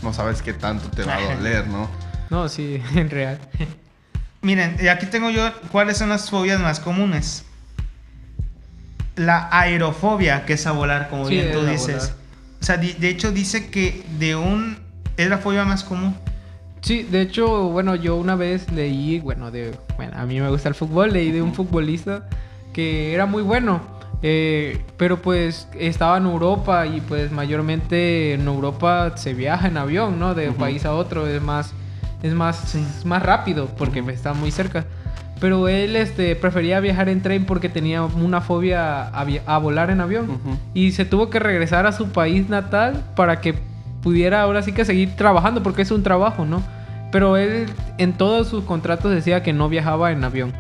no sabes qué tanto te va a doler, ¿no? No, sí, en real. Miren, y aquí tengo yo cuáles son las fobias más comunes. La aerofobia, que es a volar, como Sí, bien tú dices. O sea, de hecho dice que de un... Es la fobia más común. Sí, de hecho, bueno, yo una vez leí, bueno, de, bueno, a mí me gusta el fútbol, leí de un futbolista que era muy bueno, eh, pero pues estaba en Europa y pues mayormente en Europa se viaja en avión, ¿no? De un país a otro es más, es más, Sí. es más rápido porque está muy cerca. Pero él este, prefería viajar en tren porque tenía una fobia a, a volar en avión. Y se tuvo que regresar a su país natal para que pudiera ahora sí que seguir trabajando, porque es un trabajo, ¿no? Pero él en todos sus contratos decía que no viajaba en avión.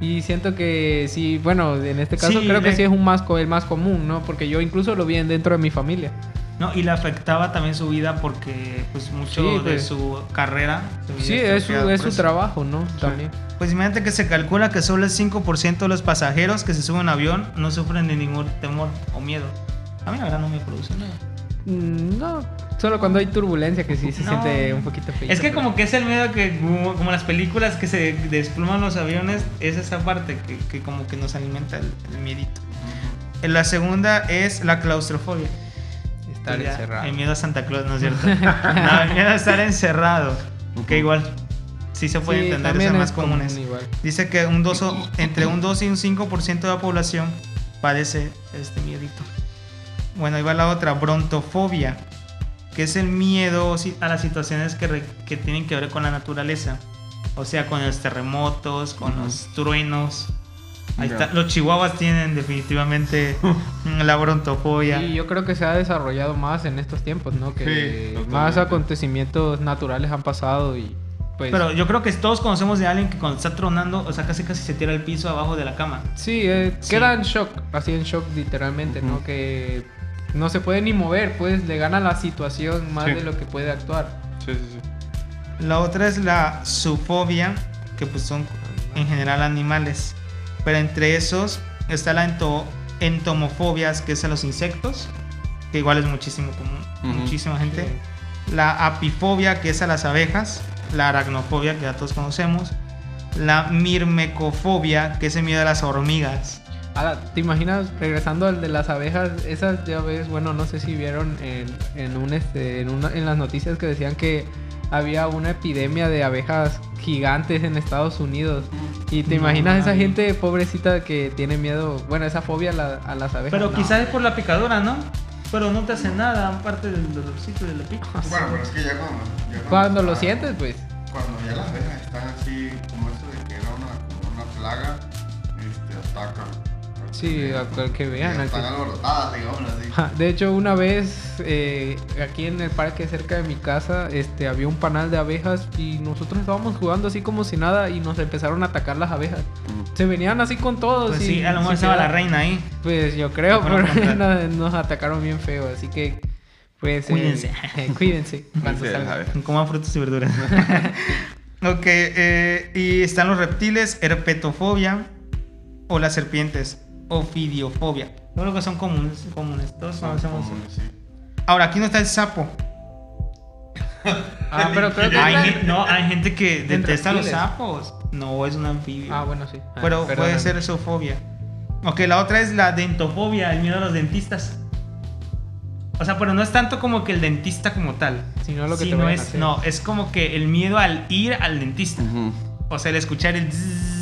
Y siento que sí, bueno, en este caso Sí, creo que sí es un más, el más común, ¿no? Porque yo incluso lo vi en- dentro de mi familia. ¿No? Y le afectaba también su vida porque pues mucho Sí, de pues. su carrera. Sí, es su, es su trabajo, ¿no? También. Pues imagínate que se calcula que solo el 5% de los pasajeros que se suben a un avión no sufren de ningún temor o miedo. A mí la verdad no me produce nada. Mm, No, solo cuando hay turbulencia que sí se No. siente un poquito feo. Es que como que es el miedo que, como, como las películas que se despluman los aviones, es esa parte que, que como que nos alimenta el, el miedito. La segunda es la claustrofobia. Estar ya, encerrado. El miedo a Santa Claus, ¿no es cierto? no, el miedo a estar encerrado. Que igual sí se puede Sí, entender, el más es común. común igual. Dice que un 2 o- entre un 2 y un 5% de la población padece este miedito. Bueno, ahí va la otra, brontofobia, que es el miedo a las situaciones que, re- que tienen que ver con la naturaleza. O sea, con los terremotos, con los truenos. Ahí está. Los chihuahuas tienen definitivamente la brontofobia. Y yo creo que se ha desarrollado más en estos tiempos, ¿no? Que Sí, más acontecimientos naturales han pasado y pues... Pero yo creo que todos conocemos de alguien que cuando está tronando, o sea, casi casi se tira al piso abajo de la cama. sí, eh, Sí. queda en shock, así en shock literalmente, ¿no? Que no se puede ni mover, pues le gana la situación más Sí. de lo que puede actuar. Sí, sí, sí. La otra es la zoofobia, que pues son en general animales. Pero entre esos está la ento- entomofobias, que es a los insectos, que igual es muchísimo común, muchísima gente. La apifobia, que es a las abejas. La aracnofobia, que ya todos conocemos. La mirmecofobia, que es el miedo a las hormigas. Ahora, ¿te imaginas regresando al de las abejas? Esas ya ves, bueno, no sé si vieron en, en un este, en, una- en las noticias que decían que había una epidemia de abejas gigantes en Estados Unidos. Y te No, imaginas esa gente pobrecita que tiene miedo, bueno, esa fobia a, la- a las abejas. Pero No. quizás es por la picadura, ¿no? Pero no te hace nada, aparte del dolorcito de la pica. Bueno, pero es que ya cuando... ya Cuando lo sientes, pues. Cuando ya las abejas están así, como esto de que era una, como una plaga, este, ataca. Sí, a cual que vean. Están alborotadas, digamos así. De hecho, una vez eh, aquí en el parque cerca de mi casa este, había un panal de abejas y nosotros estábamos jugando así como si nada y nos empezaron a atacar las abejas. Se venían así con todos. Pues y sí, a lo mejor estaba la reina ahí. Pues yo creo, pero nos, nos atacaron bien feo, así que pues... eh, Cuídense. cuídense. salgan. abejas. Coman frutas y verduras. ok, eh, y están los reptiles, herpetofobia o las serpientes, ofidiofobia. Yo creo que son comunes, comunes. Todos Son conocemos. comunes, sí. Ahora, aquí no está el sapo. Ah, pero creo que... Hay, no, hay gente que detesta los sapos. No es un anfibio. Ah, bueno, sí. Ah, Pero puede ser zoofobia. Ok, la otra es la dentofobia, el miedo a los dentistas. O sea, pero no es tanto como que el dentista como tal. Sino lo que te sino a es, hacer. no, es como que el miedo al ir al dentista. O sea, el escuchar el zzzz.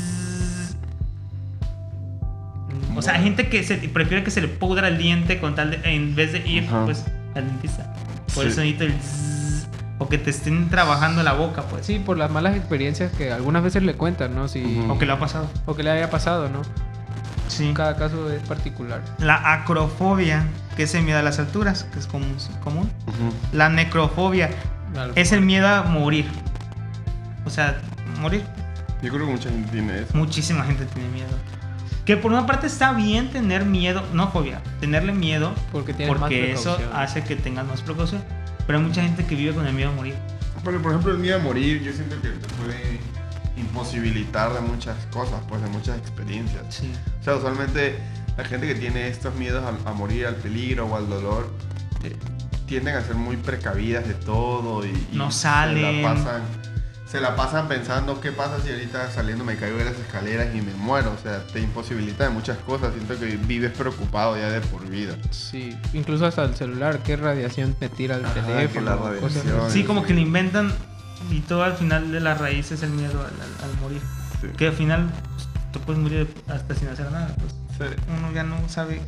O sea, hay gente que se, prefiere que se le pudra el diente con tal de, en vez de ir Ajá. pues al dentista. Por Sí. el sonido del zzzz, o que te estén trabajando la boca, pues. Sí, por las malas experiencias que algunas veces le cuentan, ¿no? Si, Ujú. O que le ha pasado. O que le haya pasado, ¿no? Sí. Cada caso es particular. La acrofobia, que es el miedo a las alturas, que es común. común. La necrofobia es el miedo a morir. O sea, morir. Yo creo que mucha gente tiene eso. Muchísima gente tiene miedo. Que por una parte está bien tener miedo, no fobia, tenerle miedo, Porque porque eso hace que tengas más precaución. Pero hay mucha gente que vive con el miedo a morir. Pero, por ejemplo, el miedo a morir, yo siento que te puede imposibilitar de muchas cosas, pues de muchas experiencias. Sí. O sea, usualmente la gente que tiene estos miedos a, a morir, al peligro o al dolor, eh, tienden a ser muy precavidas de todo y, y No salen. la, pasan, se la pasan pensando qué pasa si ahorita saliendo me caigo de las escaleras y me muero. O sea, te imposibilita de muchas cosas. Siento que vives preocupado ya de por vida. Sí, incluso hasta el celular, qué radiación te tira el Ajá, teléfono, cosas. Sí, como que le inventan y todo al final de la raíz es el miedo al, al- al morir. Sí. Que al final pues, tú puedes morir hasta sin hacer nada. Pues Sí. uno ya no sabe.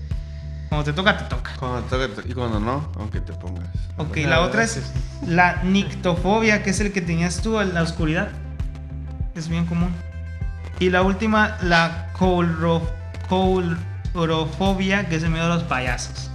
Cuando te toca, te toca. Cuando toque- y cuando no, aunque te pongas. Ok, La otra es es la nictofobia, que es el que tenías tú en la oscuridad. Es bien común. Y la última, la coulro- coulrofobia, que es el miedo a los payasos.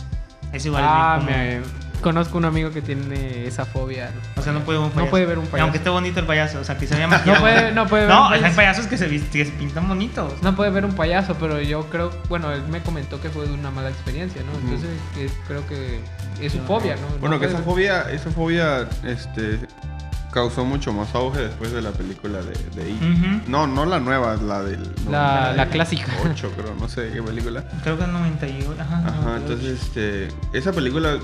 Es igual. es Ah, bien común. Conozco un amigo que tiene esa fobia. O sea, no puede ver un payaso. No puede ver un payaso. Aunque esté bonito el payaso, o sea, que se vea No puede, no puede ver No, un hay payaso. payasos que se, que se pintan bonitos. No puede ver un payaso, pero yo creo, bueno, él me comentó que fue de una mala experiencia, ¿no? Entonces creo que es su fobia, ¿no? Bueno, No que esa fobia, esa fobia este, causó mucho más auge después de la película de, de It. No, no la nueva, la del... La- la clásica. 8, creo, no sé qué película. Creo que en 98. Ajá, Ajá, 98. entonces este, esa película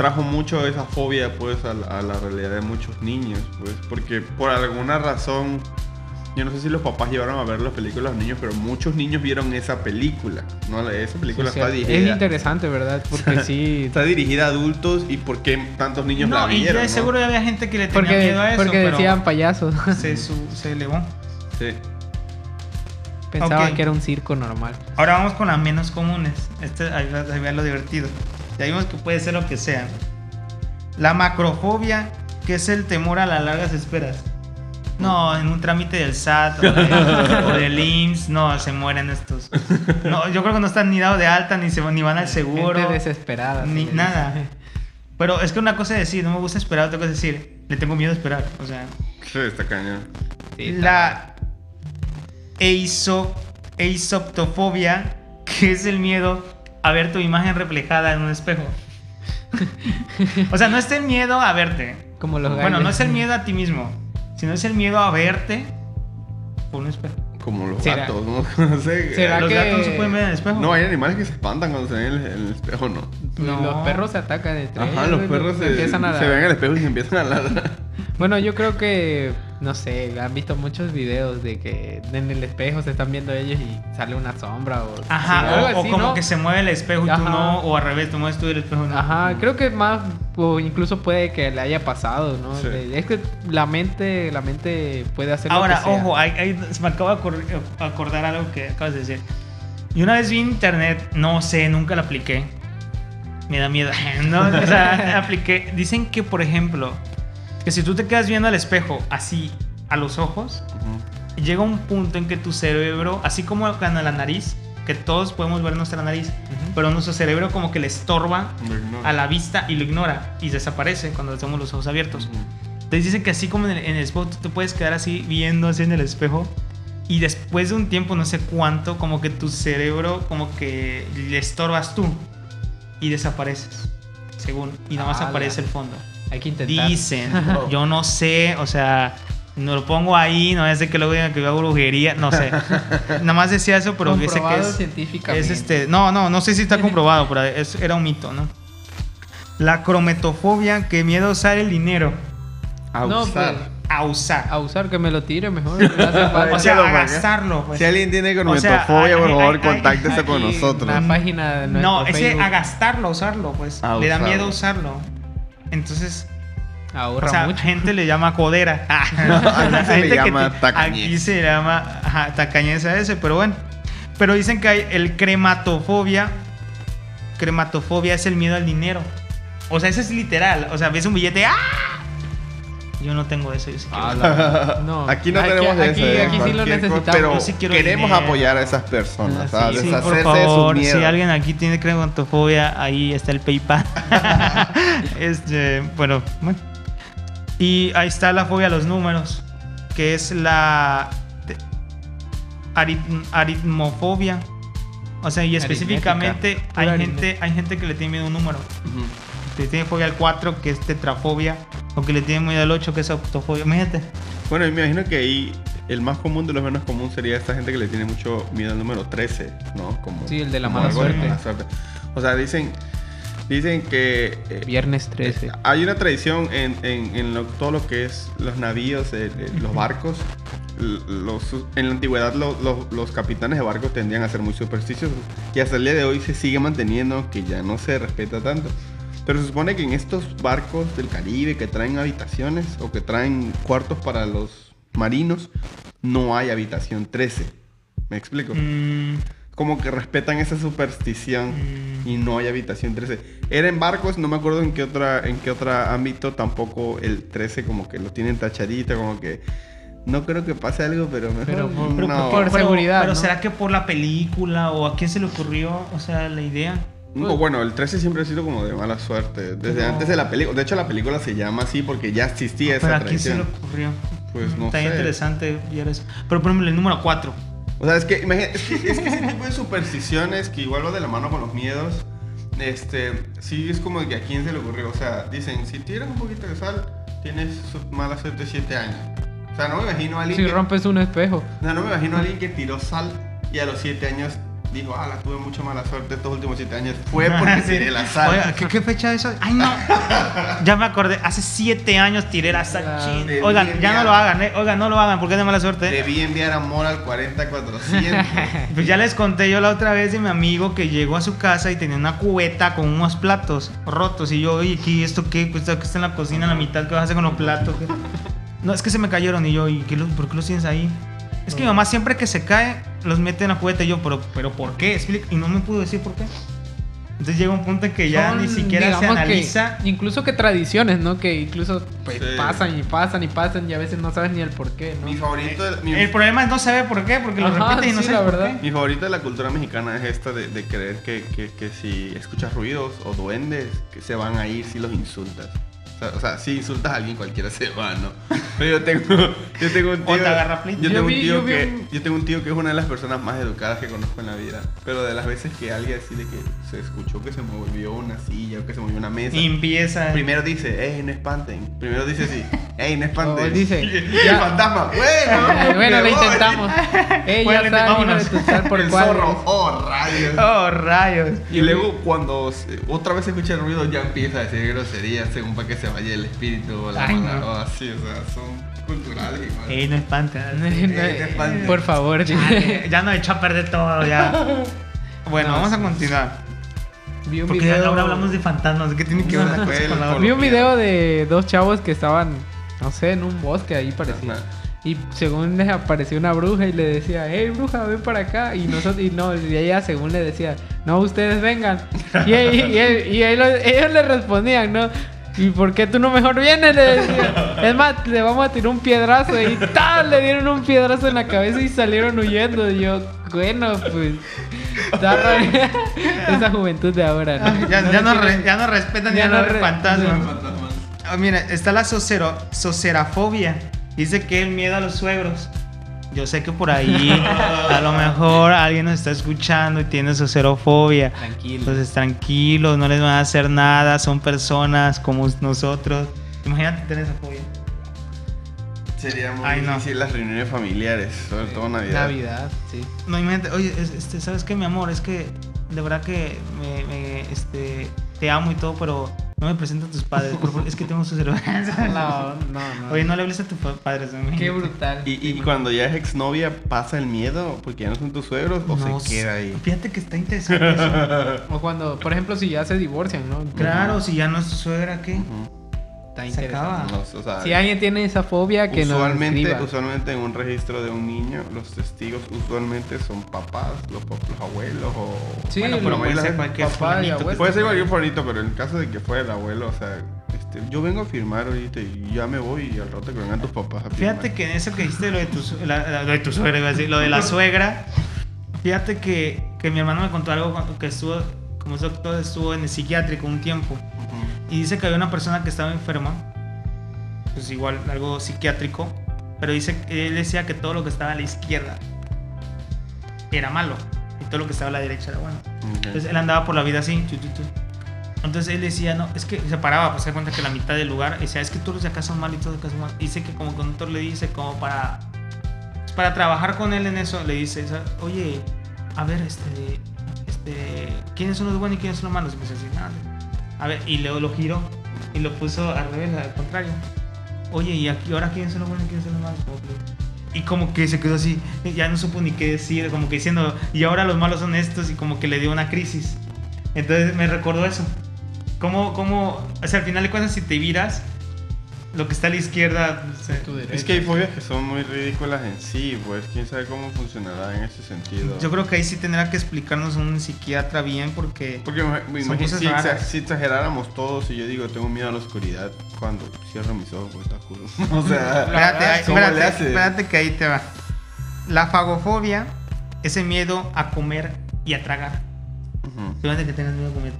trajo mucho esa fobia pues a la, a la realidad de muchos niños, pues, porque por alguna razón, yo no sé si los papás llevaron a ver las películas a los niños, pero muchos niños vieron esa película, ¿no? Esa Sí, película o sea, está es dirigida. interesante, ¿verdad? Porque sí. Está dirigida a adultos y por qué tantos niños la No, y vieron. de ¿no? seguro ya había gente que le tenía Porque, miedo a eso. porque pero decían payasos. se, su- se elevó. Sí. Pensaban Ok. que era un circo normal. Ahora vamos con las menos comunes. Este, ahí va- ahí va lo divertido. Ya vimos que puede ser lo que sea. La macrofobia, que es el temor a las largas esperas. No, en un trámite del SAT o, de- o del IMSS, no, se mueren estos. No, yo creo que no están ni dados de alta, ni, se, ni van al seguro, Gente desesperada. ni sí. nada. Pero es que una cosa es decir, no me gusta esperar, otra cosa es decir, le tengo miedo a esperar. O sea, Sí, está cañón. La eiso- eisoptofobia, que es el miedo a ver tu imagen reflejada en un espejo. o sea, no es el miedo a verte. Como los Bueno, gallos. no es el miedo a ti mismo, sino es el miedo a verte por un espejo. Como los ¿Será- gatos, ¿no? no sé. será ¿Los que- gatos no se pueden ver en el espejo? No, hay animales que se espantan cuando se ven en el, en el espejo, ¿no? No. Los perros se atacan entre Ajá, ellos, los perros se, empiezan a se ven en el espejo y se empiezan a ladrar. Bueno, yo creo que, no sé, han visto muchos videos de que en el espejo se están viendo ellos y sale una sombra o... Ajá, sí, o, algo o así, como ¿no? que se mueve el espejo y tú no, o al revés, tú mueves tú y el espejo no. Ajá, creo que más, o incluso puede que le haya pasado, ¿no? Sí. Es que la mente, la mente puede hacer lo Ahora, que sea. ojo, hay- hay- se me acaba de acor- acordar algo que acabas de decir. Y una vez vi internet, no sé, nunca la apliqué. Me da miedo. No, o sea, apliqué. Dicen que, por ejemplo, que si tú te quedas viendo al espejo así a los ojos, llega un punto en que tu cerebro, así como con la nariz, que todos podemos ver nuestra nariz, Ujú. pero nuestro cerebro como que le estorba a la vista y lo ignora y desaparece cuando tenemos los ojos abiertos. Ujú. Entonces dicen que así como en el, en el te puedes quedar así viendo así en el espejo. Y después de un tiempo, no sé cuánto, como que tu cerebro, como que le estorbas tú. Y desapareces. Según. Y nada más aparece el fondo. Hay que intentar. Dicen. yo no sé, o sea. No lo pongo ahí, no es de que luego digan que yo hago brujería, no sé. Nada más decía eso, pero dice que es, científicamente. es este, no, no, no sé si está comprobado, pero es- era un mito, ¿no? La crometofobia, que miedo a usar el dinero. A No, usar. pues, A usar. A usar, que me lo tire mejor. le hace falta. O sea, a acá. gastarlo. Pues. Si alguien tiene O sea, cromatofobia, por favor, contáctese con nosotros. La página de nuestro No, ese Facebook a gastarlo, a usarlo, pues. A le da miedo usarlo. Entonces, ahorra o sea, mucho. gente le llama codera. aquí se le Gente que llama ti- tacañez. Aquí se llama ajá, ese, pero bueno. Pero dicen que hay el crematofobia. Crematofobia es el miedo al dinero. O sea, eso es literal. O sea, ves un billete. ¡Ah! Yo no tengo eso. Yo sí quiero. Ah, la- no. Aquí no Aquí- tenemos de aquí, eso, ¿eh? aquí sí lo Cualquier cosa, necesitamos. Pero Yo sí quiero queremos dinero. apoyar a esas personas, Ah, a sí, Sí, por de favor, sus si miedos. alguien aquí tiene crematofobia, ahí está el PayPal. este, bueno, bueno. Y ahí está la fobia a los números, que es la te- arit- aritmofobia. O sea, y específicamente hay gente, hay gente que le tiene miedo a un número. Ujú. Que le tiene fobia al 4, que es tetrafobia. O que le tiene miedo al 8, que es autofobia. Imagínate. Bueno, me imagino que ahí el más común de los menos común sería esta gente que le tiene mucho miedo al número 13, ¿no? Como, Sí, el de la mala suerte. mala suerte. O sea, dicen, dicen que eh, Viernes 13. hay una tradición en, en- en lo- todo lo que es los navíos, eh, eh, los barcos. Los, en la antigüedad lo- lo- los capitanes de barcos tendían a ser muy supersticiosos y hasta el día de hoy se sigue manteniendo que ya no se respeta tanto. Pero se supone que en estos barcos del Caribe que traen habitaciones o que traen cuartos para los marinos, no hay habitación 13. ¿Me explico? Mm, Como que respetan esa superstición Mm. y no hay habitación 13. Era en barcos, no me acuerdo en qué otra en qué otro ámbito tampoco el 13 como que lo tienen tachadito, como que no creo que pase algo, pero mejor Pero por- pero no. por- seguridad, Pero ¿no? será que por la película o a quién se le ocurrió, o sea, la idea. No, bueno, el 13 siempre ha sido como de mala suerte. Desde Pero- antes de la película. De hecho, la película se llama así porque ya existía Pero esa a quién se le tradición. ocurrió. Pues no Está sé. interesante ver eso. Pero por ejemplo, el número 4. O sea, es que, imagina- es que, es que ese tipo de supersticiones que igual va de la mano con los miedos, este, sí es como que a quién se le ocurrió. O sea, dicen, si tiras un poquito de sal, tienes mala suerte 7 años. O sea, no me imagino a alguien Si que, rompes un espejo. o sea, no me imagino a alguien que tiró sal y a los 7 años dijo, ah, la tuve mucho mala suerte estos últimos 7 años. Fue porque Sí. tiré la sal. Oiga, ¿qué, qué fecha es eso? Ay, no. ya me acordé. Hace 7 años tiré la sal. Debí Oigan, ya enviar. no lo hagan, ¿eh? Oigan, no lo hagan porque es de mala suerte. Debí enviar amor al 40400. Pues ya les conté yo la otra vez de mi amigo que llegó a su casa y tenía una cubeta con unos platos rotos. Y yo, oye, ¿qué, ¿esto qué? Pues está en la cocina, en la mitad, ¿qué vas a hacer con los platos? No, es que se me cayeron. Y yo, ¿y qué los- por qué los tienes ahí? Es que mi mamá siempre que se cae, los mete en la cubeta. Y yo, ¿pero, pero por qué? Explica. Y no me pudo decir por qué. Entonces llega un punto en que ya Son, ni siquiera se digamos que- analiza. incluso que tradiciones, ¿no? Que incluso pues, Sí. pasan y pasan y pasan y a veces no sabes ni el por qué, ¿no? mi favorito, mi, El problema es no saber por qué, porque lo Ajá, repite y no sí, sabe la por verdad. qué. Mi favorita de la cultura mexicana es esta de, de creer que, que- que si escuchas ruidos o duendes, que se van a ir si los insultas. O sea, si insultas a alguien, cualquiera se va, ¿no? Pero yo tengo, yo tengo un O tío. te agarra pleito. Yo Yo tengo, un tío que, un- yo tengo un tío que es una de las personas más educadas que conozco en la vida. Pero de las veces que alguien así de que se escuchó que se movió una silla o que se movió una mesa. Y empieza. Primero dice, ey, no espanten. Primero dice así, ey, no espanten. O dice, y el ya. fantasma, bueno. Bueno, lo voy". intentamos. Ey, ya está, por el cual. zorro, oh, rayos. Oh, rayos. Y luego cuando se- otra vez se escucha el ruido ya empieza a decir groserías según para que se vaya el espíritu o la Ay, mala no. o así, o sea, son culturales igual. Ey, no espanta. espante. Por favor. Chale, ya no he hecho a perder todo, ya. Bueno, No, vamos a continuar. Vi un Porque video. ahora hablamos de fantasmas. ¿Qué tiene que ver la otra? Vi un video de dos chavos que estaban, no sé, en un bosque ahí parecía. Ajá. Y según les apareció una bruja y le decía, hey bruja, ven para acá. Y nosotros, y no, y ella según le decía, no, ustedes vengan. Y, y, y, y ellos, ellos le respondían, ¿no? ¿Y por qué tú no mejor vienes? Le decía. Es más, le vamos a tirar un piedrazo. Y ¡tal! Le dieron un piedrazo en la cabeza y salieron huyendo. Y yo, bueno, pues. Esa juventud de ahora, ¿no? Ya, No ya, no, re- ya no respetan ya no re- fantasmas. Ah, mira, está la sociero, socerafobia. Dice que el miedo a los suegros. Yo sé que por ahí a lo mejor alguien nos está escuchando y tiene socerofobia. Tranquilo. Entonces tranquilos, no les van a hacer nada, son personas como nosotros. Imagínate tener esa fobia. Sería muy Ay, no. difícil las reuniones familiares, sobre todo Navidad. Navidad, sí. No, imagínate, oye, es- este, ¿sabes qué, mi amor? Es que de verdad que me, me, este, te amo y todo, pero no me presento a tus padres, por favor, es que tengo su cerveza. No, no, no. Oye, no le hables a tus pa- padres. Qué brutal. Y, y cuando ya es exnovia, ¿pasa el miedo porque ya no son tus suegros o No, se queda ahí? Fíjate que está interesante eso. O cuando, por ejemplo, si ya se divorcian, ¿no? Claro, si ya no es tu suegra, ¿qué? Está Se interesante. acaba. No, o sea, Si alguien tiene esa fobia, que usualmente, nos usualmente en un registro de un niño, los testigos usualmente son papás, los, los abuelos o... Sí, Bueno, pero puede ser cualquier fulanito. Puede ser cualquier favorito, pero en el caso de que fuera el abuelo, o sea, este, yo vengo a firmar ahorita y ya me voy y al rato que vengan tus papás a firmar. Fíjate que en eso que dijiste lo de tu, su- la- la- lo de tu suegra, iba a decir, lo de la suegra. Fíjate que, que mi hermano me contó algo cuando- que estuvo, como es doctor, estuvo en el psiquiátrico un tiempo. Y dice que había una persona que estaba enferma, pues igual algo psiquiátrico, pero dice él decía que todo lo que estaba a la izquierda era malo y todo lo que estaba a la derecha era bueno. Entonces él andaba por la vida así. tu, tu, tu. Entonces él decía, no, es que se paraba, pues se cuenta que la mitad del lugar, y decía, es que todos los de acá son malos y todos de acá son malos. Dice que como conductor le dice, como para, pues, para trabajar con él en eso, le dice, oye, a ver, este, este, ¿quiénes son los buenos y quiénes son los malos? Y me dice así, nada. A ver, y luego lo giró y lo puso al revés, al contrario. Oye, ¿y aquí ahora quiénes son los buenos y quiénes son los malos? Como Y como que se quedó así, ya no supo ni qué decir, como que diciendo, y ahora los malos son estos, y como que le dio una crisis. Entonces me recordó eso. Cómo, cómo, o sea, al final de cuentas, si te viras, lo que está a la izquierda, no sé. Tu derecha. Es que hay fobias que son muy ridículas en sí, pues quién sabe cómo funcionará en ese sentido. yo creo que ahí sí tendrá que explicarnos un psiquiatra bien, porque Porque cosas si, raras. si exageráramos todos y yo digo tengo miedo a la oscuridad cuando cierro mis ojos, pues está oscuro. o sea, espérate, ¿cómo le espérate, haces? espérate que ahí te va. La fagofobia, ese miedo a comer y a tragar. Ujú. Fíjate que tengas miedo a comer.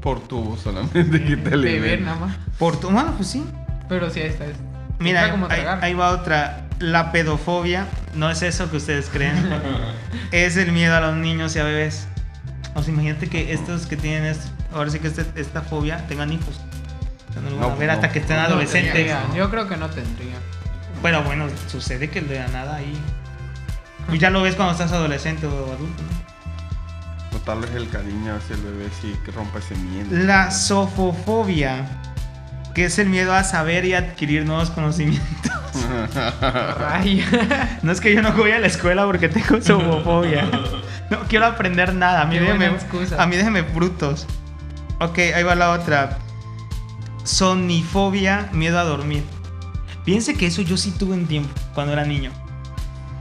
Por tubo solamente que te Beber nada más. Por tu, bueno, pues sí. Pero sí, ahí está. es- Mira, como ahí, va otra. La pedofobia no es eso que ustedes creen. es el miedo a los niños y a bebés. O sea, imagínate que estos que tienen esto, ahora sí que este- esta fobia tengan hijos. No a ver no. hasta que estén No adolescentes. tendría, Yo creo que no tendría. Pero bueno, sucede que de la nada ahí. Pues ya lo ves cuando estás adolescente o adulto, ¿no? O tal vez el cariño hacia el bebé sí que rompa ese miedo. La sofofobia, que es el miedo a saber y adquirir nuevos conocimientos. Ay. No es que yo no voy a la escuela porque tengo sofofobia. No quiero aprender nada. A mí, Qué excusa. a mí déjenme brutos. Ok, ahí va la otra. Sonifobia, miedo a dormir. Piense que eso yo sí tuve un tiempo cuando era niño.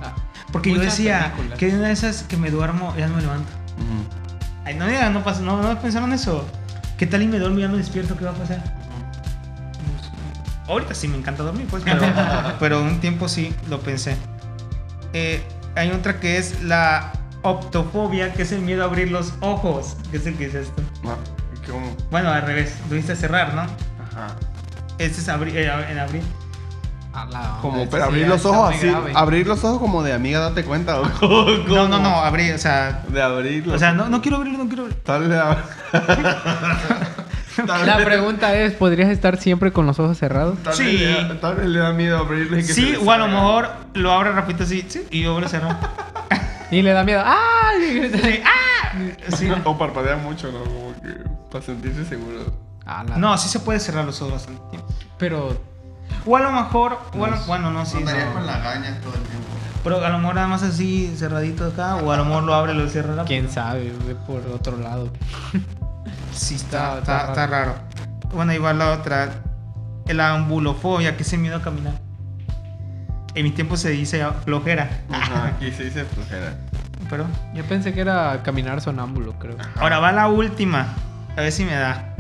Ah, Porque yo decía películas. que una de esas que me duermo ya no me levanto. Ay, no, ya no pasa, no, no pensaron eso. ¿Qué tal y me duermo y ya no despierto? ¿Qué va a pasar? Ahorita sí me encanta dormir, pues, pero, pero un tiempo sí lo pensé. Eh, hay otra que es la optofobia, que es el miedo a abrir los ojos. ¿Qué es el que es esto? Ah, ¿y ¿Cómo? Bueno, al revés, lo viste cerrar, ¿no? Ajá. Este es abrir, eh, en abrir. A la Como, pero sí, abrir los ojos así. grave. Abrir los ojos como de amiga, date cuenta. ¿o No, no, no, abrir, o sea. De abrirlos. O sea, no, no quiero abrir, no quiero abrir. Tal vez. tal La pregunta es, ¿podrías estar siempre con los ojos cerrados? Tal, Sí. vez le da, tal vez le da miedo abrirlos y que se Sí, o a lo mejor lo abre rapidito así, sí, y yo lo cerro. Y le da miedo. ¡Ah! Sí, ¡ah! Sí. O parpadea mucho, ¿no? Como que para sentirse seguro. La- No, sí se puede cerrar los ojos bastante tiempo. Pero O a lo mejor, o a lo- bueno, no, sí. Andaría no. con las gañas todo el tiempo. Pero a lo mejor nada más así cerradito acá, o a lo mejor lo abre y lo cierra quién sabe, ve por otro lado. Sí, está, Está- está, está está raro. Bueno, igual la otra, la ambulofobia, que es el miedo a caminar. En mi tiempo se dice flojera, Ajá, aquí se dice flojera. pero Yo pensé que era caminar sonámbulo, creo. ahora va la última, a ver si me da.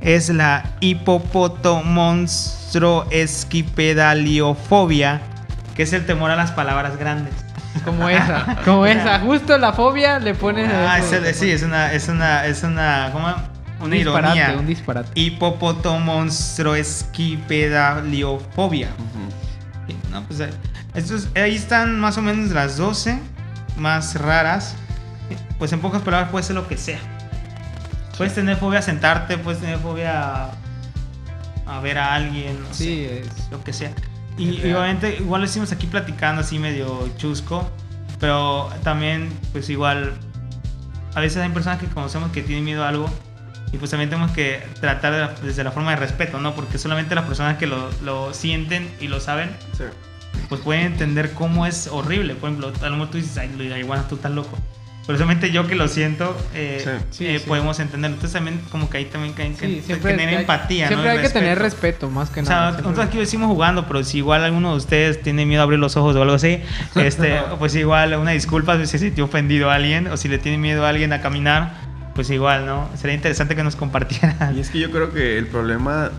Es la hipopotomonstruoesquipedaliofobia, que es el temor a las palabras grandes. Como esa, como esa. Justo la fobia le pones. Ah, eso. es el- sí, es una, es una, es una, ¿cómo? Un Una disparate, ironía. un disparate. Hipopotomonstruoesquipedaliofobia. Ujú. Sí, No, pues ahí, estos- ahí están más o menos las 12 más raras. Pues en pocas palabras puede ser lo que sea. Puedes tener fobia a sentarte, puedes tener fobia a, a ver a alguien, no sé, Sí, es. lo que sea. Y, y obviamente igual lo hicimos aquí platicando así medio chusco, pero también pues igual a veces hay personas que conocemos que tienen miedo a algo Y pues también tenemos que tratar de la- desde la forma de respeto, ¿no? Porque solamente las personas que lo, lo sienten y lo saben, Sí. pues pueden entender cómo es horrible. Por ejemplo, a lo mejor tú dices, ay, la iguana, tú estás loco. Pero solamente yo que lo siento, eh, Sí. Sí, eh, sí. podemos entenderlo. Entonces también como que ahí también hay que, siempre tener hay- empatía, Siempre ¿no? hay que tener Respeto. respeto, más que O sea, nada. nosotros aquí decimos jugando, pero si igual alguno de ustedes tiene miedo a abrir los ojos o algo así, este, pues igual una disculpa si se sintió ofendido a alguien o si le tiene miedo a alguien a caminar, pues igual, ¿no? Sería interesante que nos compartiera. Y es que yo creo que el problema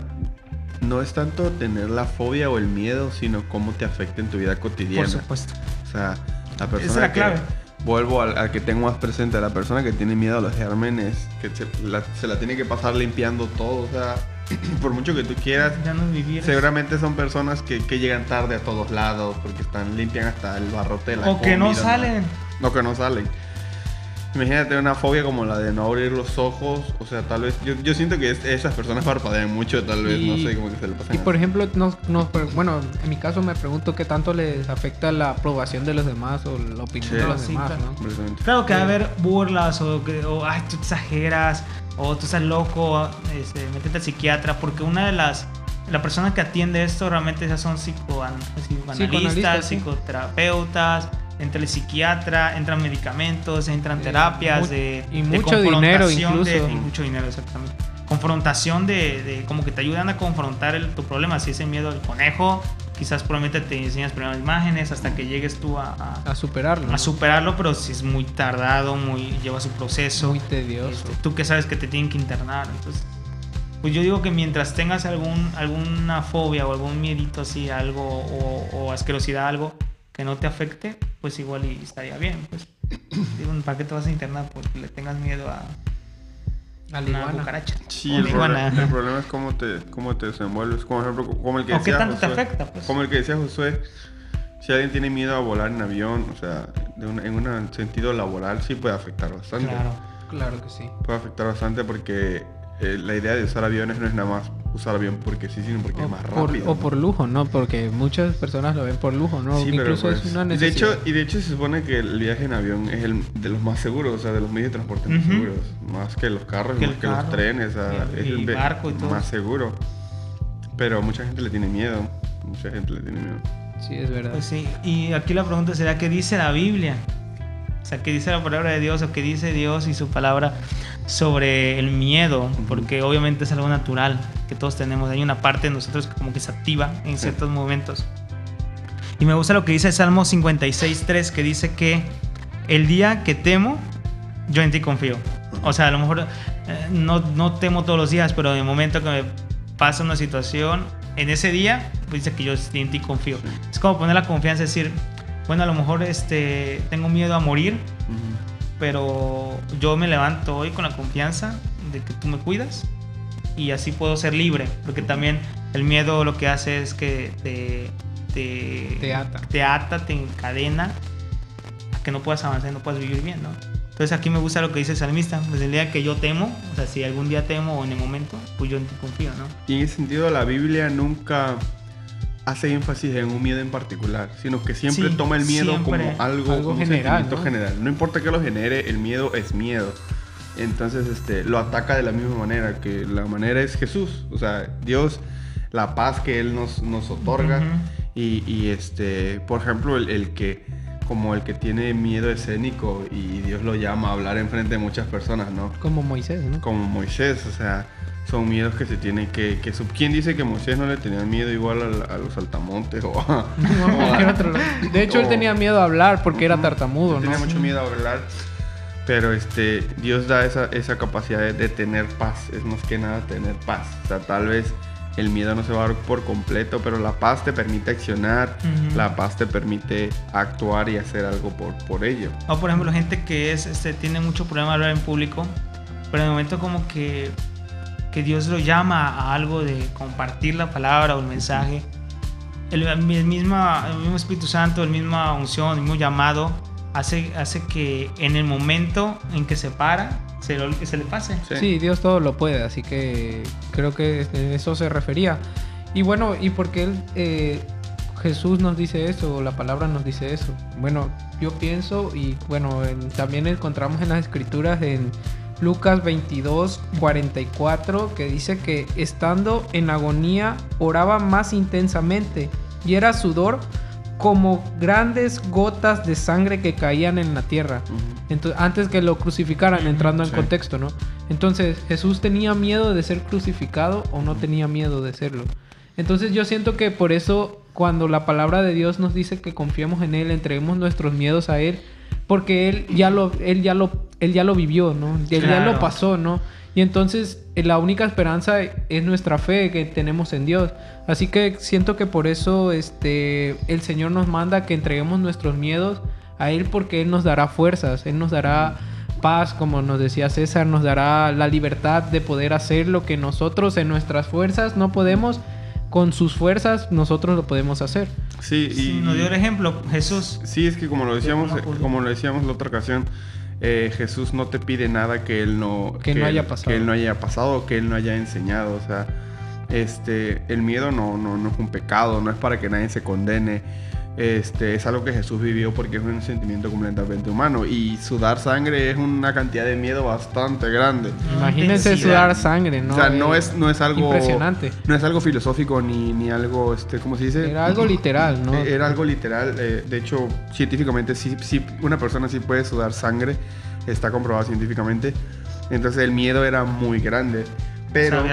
no es tanto tener la fobia o el miedo, sino cómo te afecta en tu vida cotidiana. Por supuesto. O sea, la persona Esa es la que- clave. Vuelvo al, al que tengo más presente, la persona que tiene miedo a los gérmenes, que se la, se la tiene que pasar limpiando todo, o sea, por mucho que tú quieras, Ya no seguramente son personas que, que llegan tarde a todos lados porque están limpian hasta el barrote de la O que no salen. No, que no salen. Imagínate una fobia como la de no abrir los ojos, o sea, tal vez, yo, yo siento que es- esas personas parpadean mucho, tal vez, no sé, como que se le pasa. Y por ejemplo, nos, nos bueno, en mi caso me pregunto qué tanto les afecta la aprobación de los demás o la opinión Sí. de los Sí, demás, claro. ¿no? Claro que va a haber burlas o, que, o ay, tú exageras o tú estás loco, este, métete al psiquiatra, porque una de las, la persona que atiende esto realmente ya son psicoan- psicoanalistas, Psicoanalistas, sí. Entra el psiquiatra, entran medicamentos, entran Sí, terapias de, y de mucho dinero de- incluso. y mucho dinero, exactamente. Confrontación de, de- como que te ayudan a confrontar el- tu problema, si ese miedo al conejo, quizás probablemente te enseñas primero imágenes hasta que llegues tú a- a, A superarlo. a superarlo, pero si es muy tardado, muy lleva su proceso. Muy tedioso. Este, tú que sabes que te tienen que internar, entonces pues yo digo que mientras tengas algún alguna fobia o algún miedito así, algo o, o asquerosidad, algo que no te afecte, pues igual y estaría bien, pues. Digo, ¿para qué te vas a internar? Porque le tengas miedo a A la una iguana. cucaracha. Sí, el, problema, iguana. el problema es cómo te, cómo te desenvuelves. Como ejemplo, como el que ¿O qué decía tanto te afecta, pues? Como el que decía Josué, si alguien tiene miedo a volar en avión, o sea, de en un sentido laboral, sí puede afectar bastante. Claro. Claro que sí. Puede afectar bastante porque eh, la idea de usar aviones no es nada más usar avión porque sí, sino porque O es más por, rápido. o por lujo, ¿no? Porque muchas personas lo ven por lujo, ¿no? Sí, pero Incluso pues, es una de necesidad. hecho, y de hecho se supone que el viaje en avión es el de los más seguros, o sea, de los medios de transporte más Ujú. seguros, más que los carros, Que más el que los carro, trenes, o sea, y- es el barco y todo. más seguro. Pero mucha gente le tiene miedo, mucha gente le tiene miedo. Sí, es verdad. Pues sí, y aquí la pregunta será, ¿qué dice la Biblia? O sea, ¿qué dice la palabra de Dios o qué dice Dios y su palabra sobre el miedo? Porque obviamente es algo natural que todos tenemos. Hay una parte de nosotros que como que se activa en Sí. ciertos momentos. Y me gusta lo que dice el Salmo 56.3, que dice que el día que temo, yo en ti confío. O sea, a lo mejor eh, no, no temo todos los días, pero en el momento que me pasa una situación, en ese día, pues dice que yo en ti confío. Es como poner la confianza, decir, bueno, a lo mejor este, tengo miedo a morir, pero yo me levanto hoy con la confianza de que tú me cuidas y así puedo ser libre, porque también el miedo lo que hace es que te, te, Te ata. te ata, te encadena a que no puedas avanzar, no puedas vivir bien, ¿no? Entonces aquí me gusta lo que dice el salmista, desde el día que yo temo, o sea, si algún día temo o en el momento, pues yo en ti confío, ¿no? Y en ese sentido, la Biblia nunca hace énfasis en un miedo en particular, sino que siempre Sí, toma el miedo siempre. como algo, Algo un general, sentimiento ¿no? general. No importa que lo genere, el miedo es miedo. Entonces, este, lo ataca de la misma manera, que la manera es Jesús. O sea, Dios, la paz que Él nos, nos otorga. Y, y, este, por ejemplo, el, el que, como el que tiene miedo escénico y Dios lo llama a hablar enfrente de muchas personas, ¿no? Como Moisés, ¿no? como Moisés, o sea, son miedos que se tienen que... que sub- ¿Quién dice que Moisés no le tenía miedo igual a, a los saltamontes o a... No, o a-. De hecho, él o- tenía miedo a hablar porque era tartamudo, ¿no? Tenía mucho miedo a hablar, pero este, Dios da esa, esa capacidad de, de tener paz, es más que nada tener paz. O sea, tal vez el miedo no se va a dar por completo, pero la paz te permite accionar, la paz te permite actuar y hacer algo por, por ello. O por ejemplo, gente que es, este, tiene mucho problema de hablar en público, pero en el momento como que, que Dios lo llama a algo de compartir la palabra o el mensaje, el, el misma, el mismo Espíritu Santo, el misma unción, el mismo llamado, hace, hace que en el momento en que se para, se, lo- se le pase. Sí. Sí, Dios todo lo puede, así que creo que en eso se refería. Y bueno, ¿y por qué eh, Jesús nos dice eso, o la palabra nos dice eso? Bueno, yo pienso, y bueno, en- también encontramos en las escrituras en Lucas 22, 44, que dice que estando en agonía oraba más intensamente y era sudor como grandes gotas de sangre que caían en la tierra. Entonces, antes que lo crucificaran, entrando en Sí. contexto, ¿no? Entonces, Jesús tenía miedo de ser crucificado o no tenía miedo de serlo. Entonces, yo siento que por eso, cuando la palabra de Dios nos dice que confiemos en Él, entreguemos nuestros miedos a Él, porque Él ya lo, Él ya lo, Él ya lo vivió, ¿no? Él ya lo pasó, ¿no? Y entonces eh, la única esperanza es nuestra fe que tenemos en Dios. Así que siento que por eso este, el Señor nos manda que entreguemos nuestros miedos a Él porque Él nos dará fuerzas, Él nos dará paz, como nos decía César, nos dará la libertad de poder hacer lo que nosotros en nuestras fuerzas no podemos. Con sus fuerzas nosotros lo podemos hacer. Sí, y... Sí, nos dio el ejemplo, Jesús. Sí, es que como lo decíamos, como lo decíamos la otra ocasión, eh, Jesús no te pide nada que él no Que no haya él- pasado. que él no haya pasado, que él no haya enseñado, o sea, este, el miedo no, no, no es un pecado, no es para que nadie se condene. Este, es algo que Jesús vivió porque es un sentimiento completamente humano y sudar sangre es una cantidad de miedo bastante grande. Imagínense intensidad. sudar sangre, ¿no? o sea, no Eh, es, no es algo Impresionante. No es algo filosófico ni, ni algo, este, ¿cómo se dice? Era algo literal, ¿no? Eh, Era algo literal. eh, de hecho, científicamente, sí, sí, una persona sí puede sudar sangre. Está comprobado científicamente. Entonces el miedo era muy grande. Pero,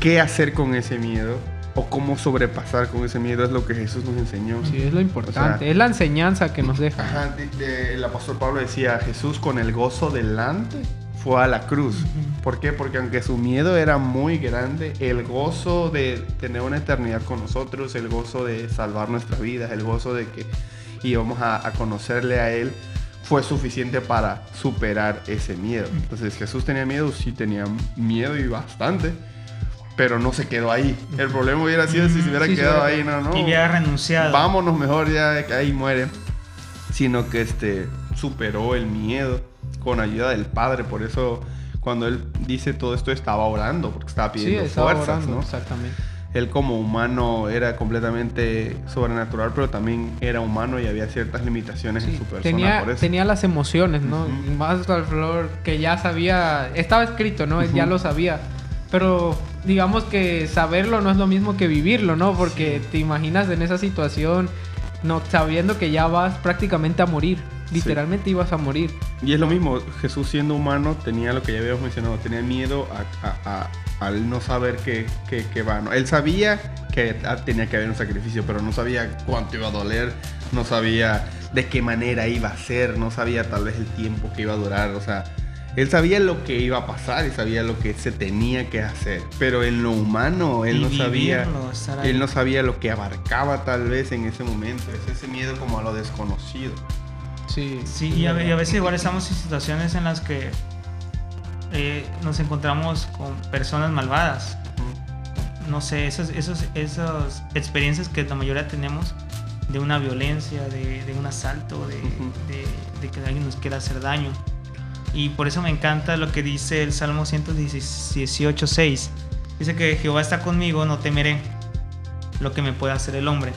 ¿qué hacer con ese miedo? O cómo sobrepasar con ese miedo es lo que Jesús nos enseñó. Sí, es lo importante. O sea, es la enseñanza que nos deja. Ajá, de- de- el apóstol Pablo decía, Jesús con el gozo delante fue a la cruz. ¿Por qué? Porque aunque su miedo era muy grande, el gozo de tener una eternidad con nosotros, el gozo de salvar nuestras vidas, el gozo de que íbamos a, a conocerle a Él, fue suficiente para superar ese miedo. Entonces Jesús tenía miedo, sí tenía miedo y bastante. Pero no se quedó ahí. El problema hubiera sido si se hubiera Sí, quedado hubiera ahí, no, no. Y había renunciado. Vámonos mejor ya que ahí muere. Sino que este superó el miedo con ayuda del Padre. Por eso cuando él dice todo esto estaba orando, porque estaba Sí, pidiendo estaba fuerzas, orando, ¿no? exactamente. Él como humano era completamente sobrenatural, pero también era humano y había ciertas limitaciones en Sí, su persona tenía, por eso. tenía las emociones, ¿no? Ujú. Más al flor que ya sabía, estaba escrito, ¿no? Él Ya lo sabía. Pero digamos que saberlo no es lo mismo que vivirlo, ¿no? Porque te imaginas en esa situación, no sabiendo que ya vas prácticamente a morir. Literalmente ibas a morir. Y es lo mismo, Jesús siendo humano tenía lo que ya habíamos mencionado, tenía miedo al no saber qué, qué- qué va. ¿no? Él sabía que ah, tenía que haber un sacrificio, pero no sabía cuánto iba a doler, no sabía de qué manera iba a ser, no sabía tal vez el tiempo que iba a durar, o sea, él sabía lo que iba a pasar y sabía lo que se tenía que hacer, pero en lo humano él Y no sabía, vivirlo, él no sabía lo que abarcaba tal vez en ese momento, es ese miedo como a lo desconocido. Sí. Sí, y a, y a veces igual estamos en situaciones en las que eh, nos encontramos con personas malvadas. No sé, esas esos, esas experiencias que la mayoría tenemos de una violencia, de, de un asalto, de, Ujú. de- de que alguien nos quiera hacer daño. Y por eso me encanta lo que dice el Salmo 118, 6. Dice que Jehová está conmigo, no temeré lo que me pueda hacer el hombre.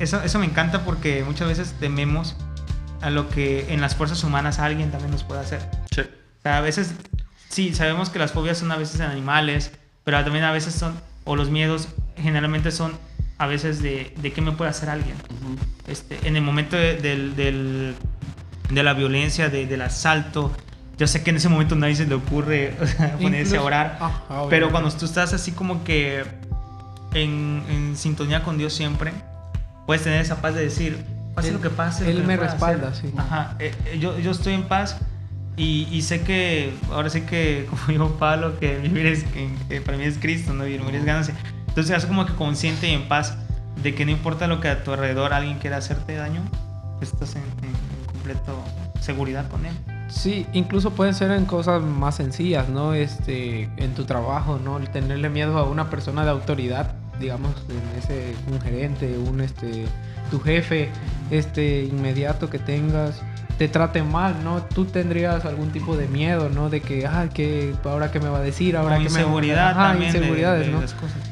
Eso, eso me encanta porque muchas veces tememos a lo que en las fuerzas humanas alguien también nos puede hacer. Sí. O sea, a veces, sí, sabemos que las fobias son a veces en animales, pero también a veces son, o los miedos generalmente son a veces de, de qué me puede hacer alguien. Este, en el momento de, del- del- de la violencia, de- del asalto, yo sé que en ese momento nadie se le ocurre ponerse a orar, pero cuando tú estás así como que en, en sintonía con Dios siempre, puedes tener esa paz de decir, pase Él- lo que pase. él que me respalda, hacer". sí. Ajá, eh, eh, yo, yo estoy en paz y, y sé que, ahora sé que, como dijo Pablo, que vivir es, que, para mí es Cristo, ¿no? Morir es ganancia. Entonces, estás como que consciente y en paz de que no importa lo que a tu alrededor alguien quiera hacerte daño, estás en, en seguridad con él. Sí, incluso pueden ser en cosas más sencillas, ¿no? Este, en tu trabajo, ¿no? El tenerle miedo a una persona de autoridad, digamos, en ese, un gerente, un, este, tu jefe, este, inmediato que tengas, te trate mal, ¿no? Tú tendrías algún tipo de miedo, ¿no? De que, ah, que ahora qué me va a decir, ahora que inseguridad me también inseguridades, ¿no?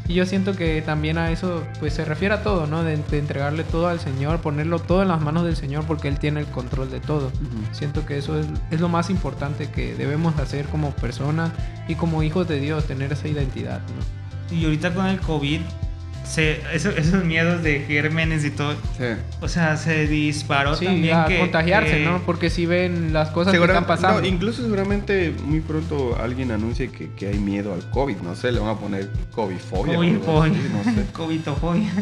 Y yo siento que también a eso pues se refiere a todo, ¿no? De, entregarle todo al Señor, ponerlo todo en las manos del Señor porque él tiene el control de todo. Siento que eso es, es lo más importante que debemos hacer como personas y como hijos de Dios, tener esa identidad, ¿no? Y ahorita con el COVID esos miedos de gérmenes y todo. O sea, se disparó también. A contagiarse, ¿no? Porque si ven las cosas que están pasando. incluso seguramente muy pronto alguien anuncie que, que, hay miedo al COVID. No sé, le van a poner COVID-fobia. COVID-fobia.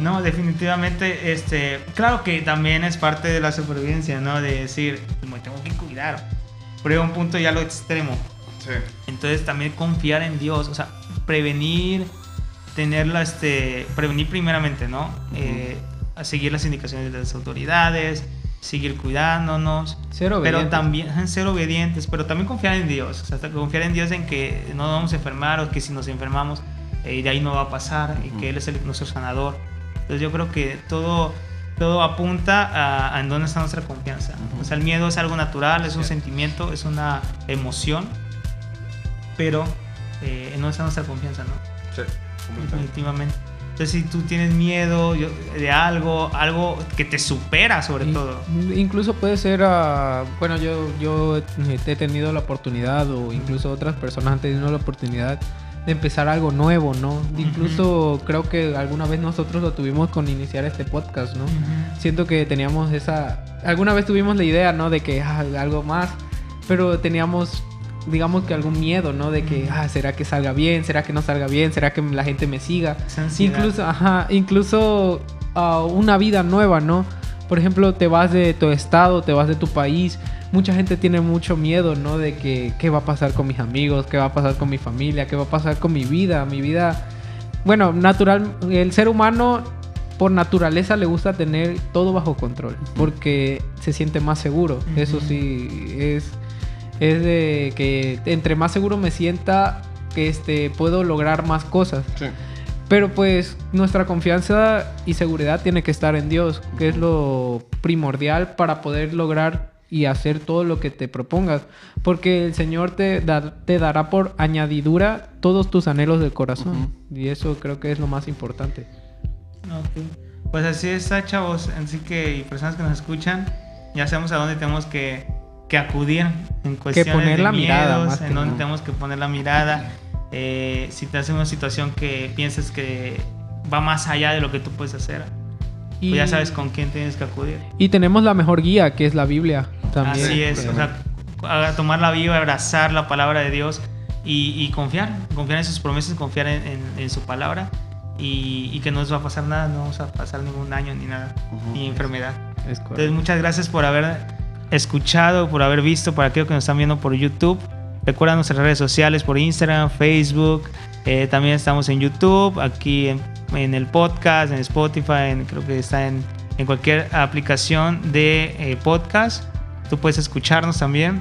No No, definitivamente, este, claro que también es parte de la supervivencia, ¿no? De decir, me tengo que cuidar. Pero a un punto ya lo extremo. Sí. Entonces también confiar en Dios, o sea, prevenir tenerla, este, prevenir primeramente, ¿no? Eh, a seguir las indicaciones de las autoridades, seguir cuidándonos, ser pero también ser obedientes, pero también confiar en Dios, o sea, confiar en Dios en que no nos vamos a enfermar o que si nos enfermamos eh, de ahí no va a pasar y que Él es el, nuestro sanador. Entonces yo creo que todo, todo apunta a, en dónde está nuestra confianza. O sea, el miedo es algo natural, es un sentimiento, es una emoción, pero eh, en dónde está nuestra confianza, ¿no? Sí. Definitivamente. Entonces, si tú tienes miedo de algo, algo que te supera sobre todo. Incluso puede ser, ah, bueno, yo, yo he tenido la oportunidad o incluso otras personas han tenido la oportunidad de empezar algo nuevo, ¿no? Incluso creo que alguna vez nosotros lo tuvimos con iniciar este podcast, ¿no? Siento que teníamos esa, alguna vez tuvimos la idea, ¿no? De que ah, algo más, pero teníamos digamos que algún miedo, ¿no? De que, ah, ¿será que salga bien? ¿Será que no salga bien? ¿Será que la gente me siga? Incluso, ajá, incluso uh, una vida nueva, ¿no? Por ejemplo, te vas de tu estado, te vas de tu país. Mucha gente tiene mucho miedo, ¿no? De que, ¿qué va a pasar con mis amigos? ¿Qué va a pasar con mi familia? ¿Qué va a pasar con mi vida? Mi vida... Bueno, natural, el ser humano por naturaleza le gusta tener todo bajo control, porque se siente más seguro. Eso sí, es es de que entre más seguro me sienta, que este, puedo lograr más cosas. Pero pues nuestra confianza y seguridad tiene que estar en Dios, que es lo primordial para poder lograr y hacer todo lo que te propongas. Porque el Señor te, te dará por añadidura todos tus anhelos del corazón. Y eso creo que es lo más importante. Pues así está, chavos. Así que, y personas que nos escuchan, ya sabemos a dónde tenemos que que acudir en cuestiones que poner de la mirada, en donde tenemos que poner la mirada. Eh, si te hace una situación que piensas que va más allá de lo que tú puedes hacer, y, pues ya sabes con quién tienes que acudir. Y tenemos la mejor guía, que es la Biblia. También. Así es, o sea, tomar la Biblia, abrazar la palabra de Dios y, confiar, confiar en sus promesas, confiar en, su palabra y, que no nos va a pasar nada, no vamos a pasar ningún daño ni nada, ni enfermedad. Entonces, muchas gracias por haber escuchado, por haber visto, para aquellos que nos están viendo por YouTube. Recuerda nuestras redes sociales por Instagram, Facebook. Eh, también estamos en YouTube, aquí en, el podcast, en Spotify, creo que está en, cualquier aplicación de eh, podcast. Tú puedes escucharnos también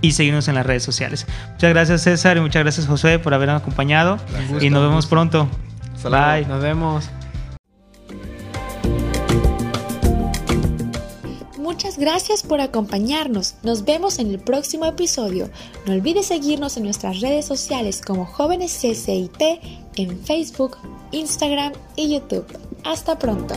y seguirnos en las redes sociales. Muchas gracias César y muchas gracias José por habernos acompañado. y nos vemos pronto. Bye. Nos vemos. Gracias por acompañarnos. Nos vemos en el próximo episodio. No olvides seguirnos en nuestras redes sociales como Jóvenes CCIT en Facebook, Instagram y YouTube. Hasta pronto.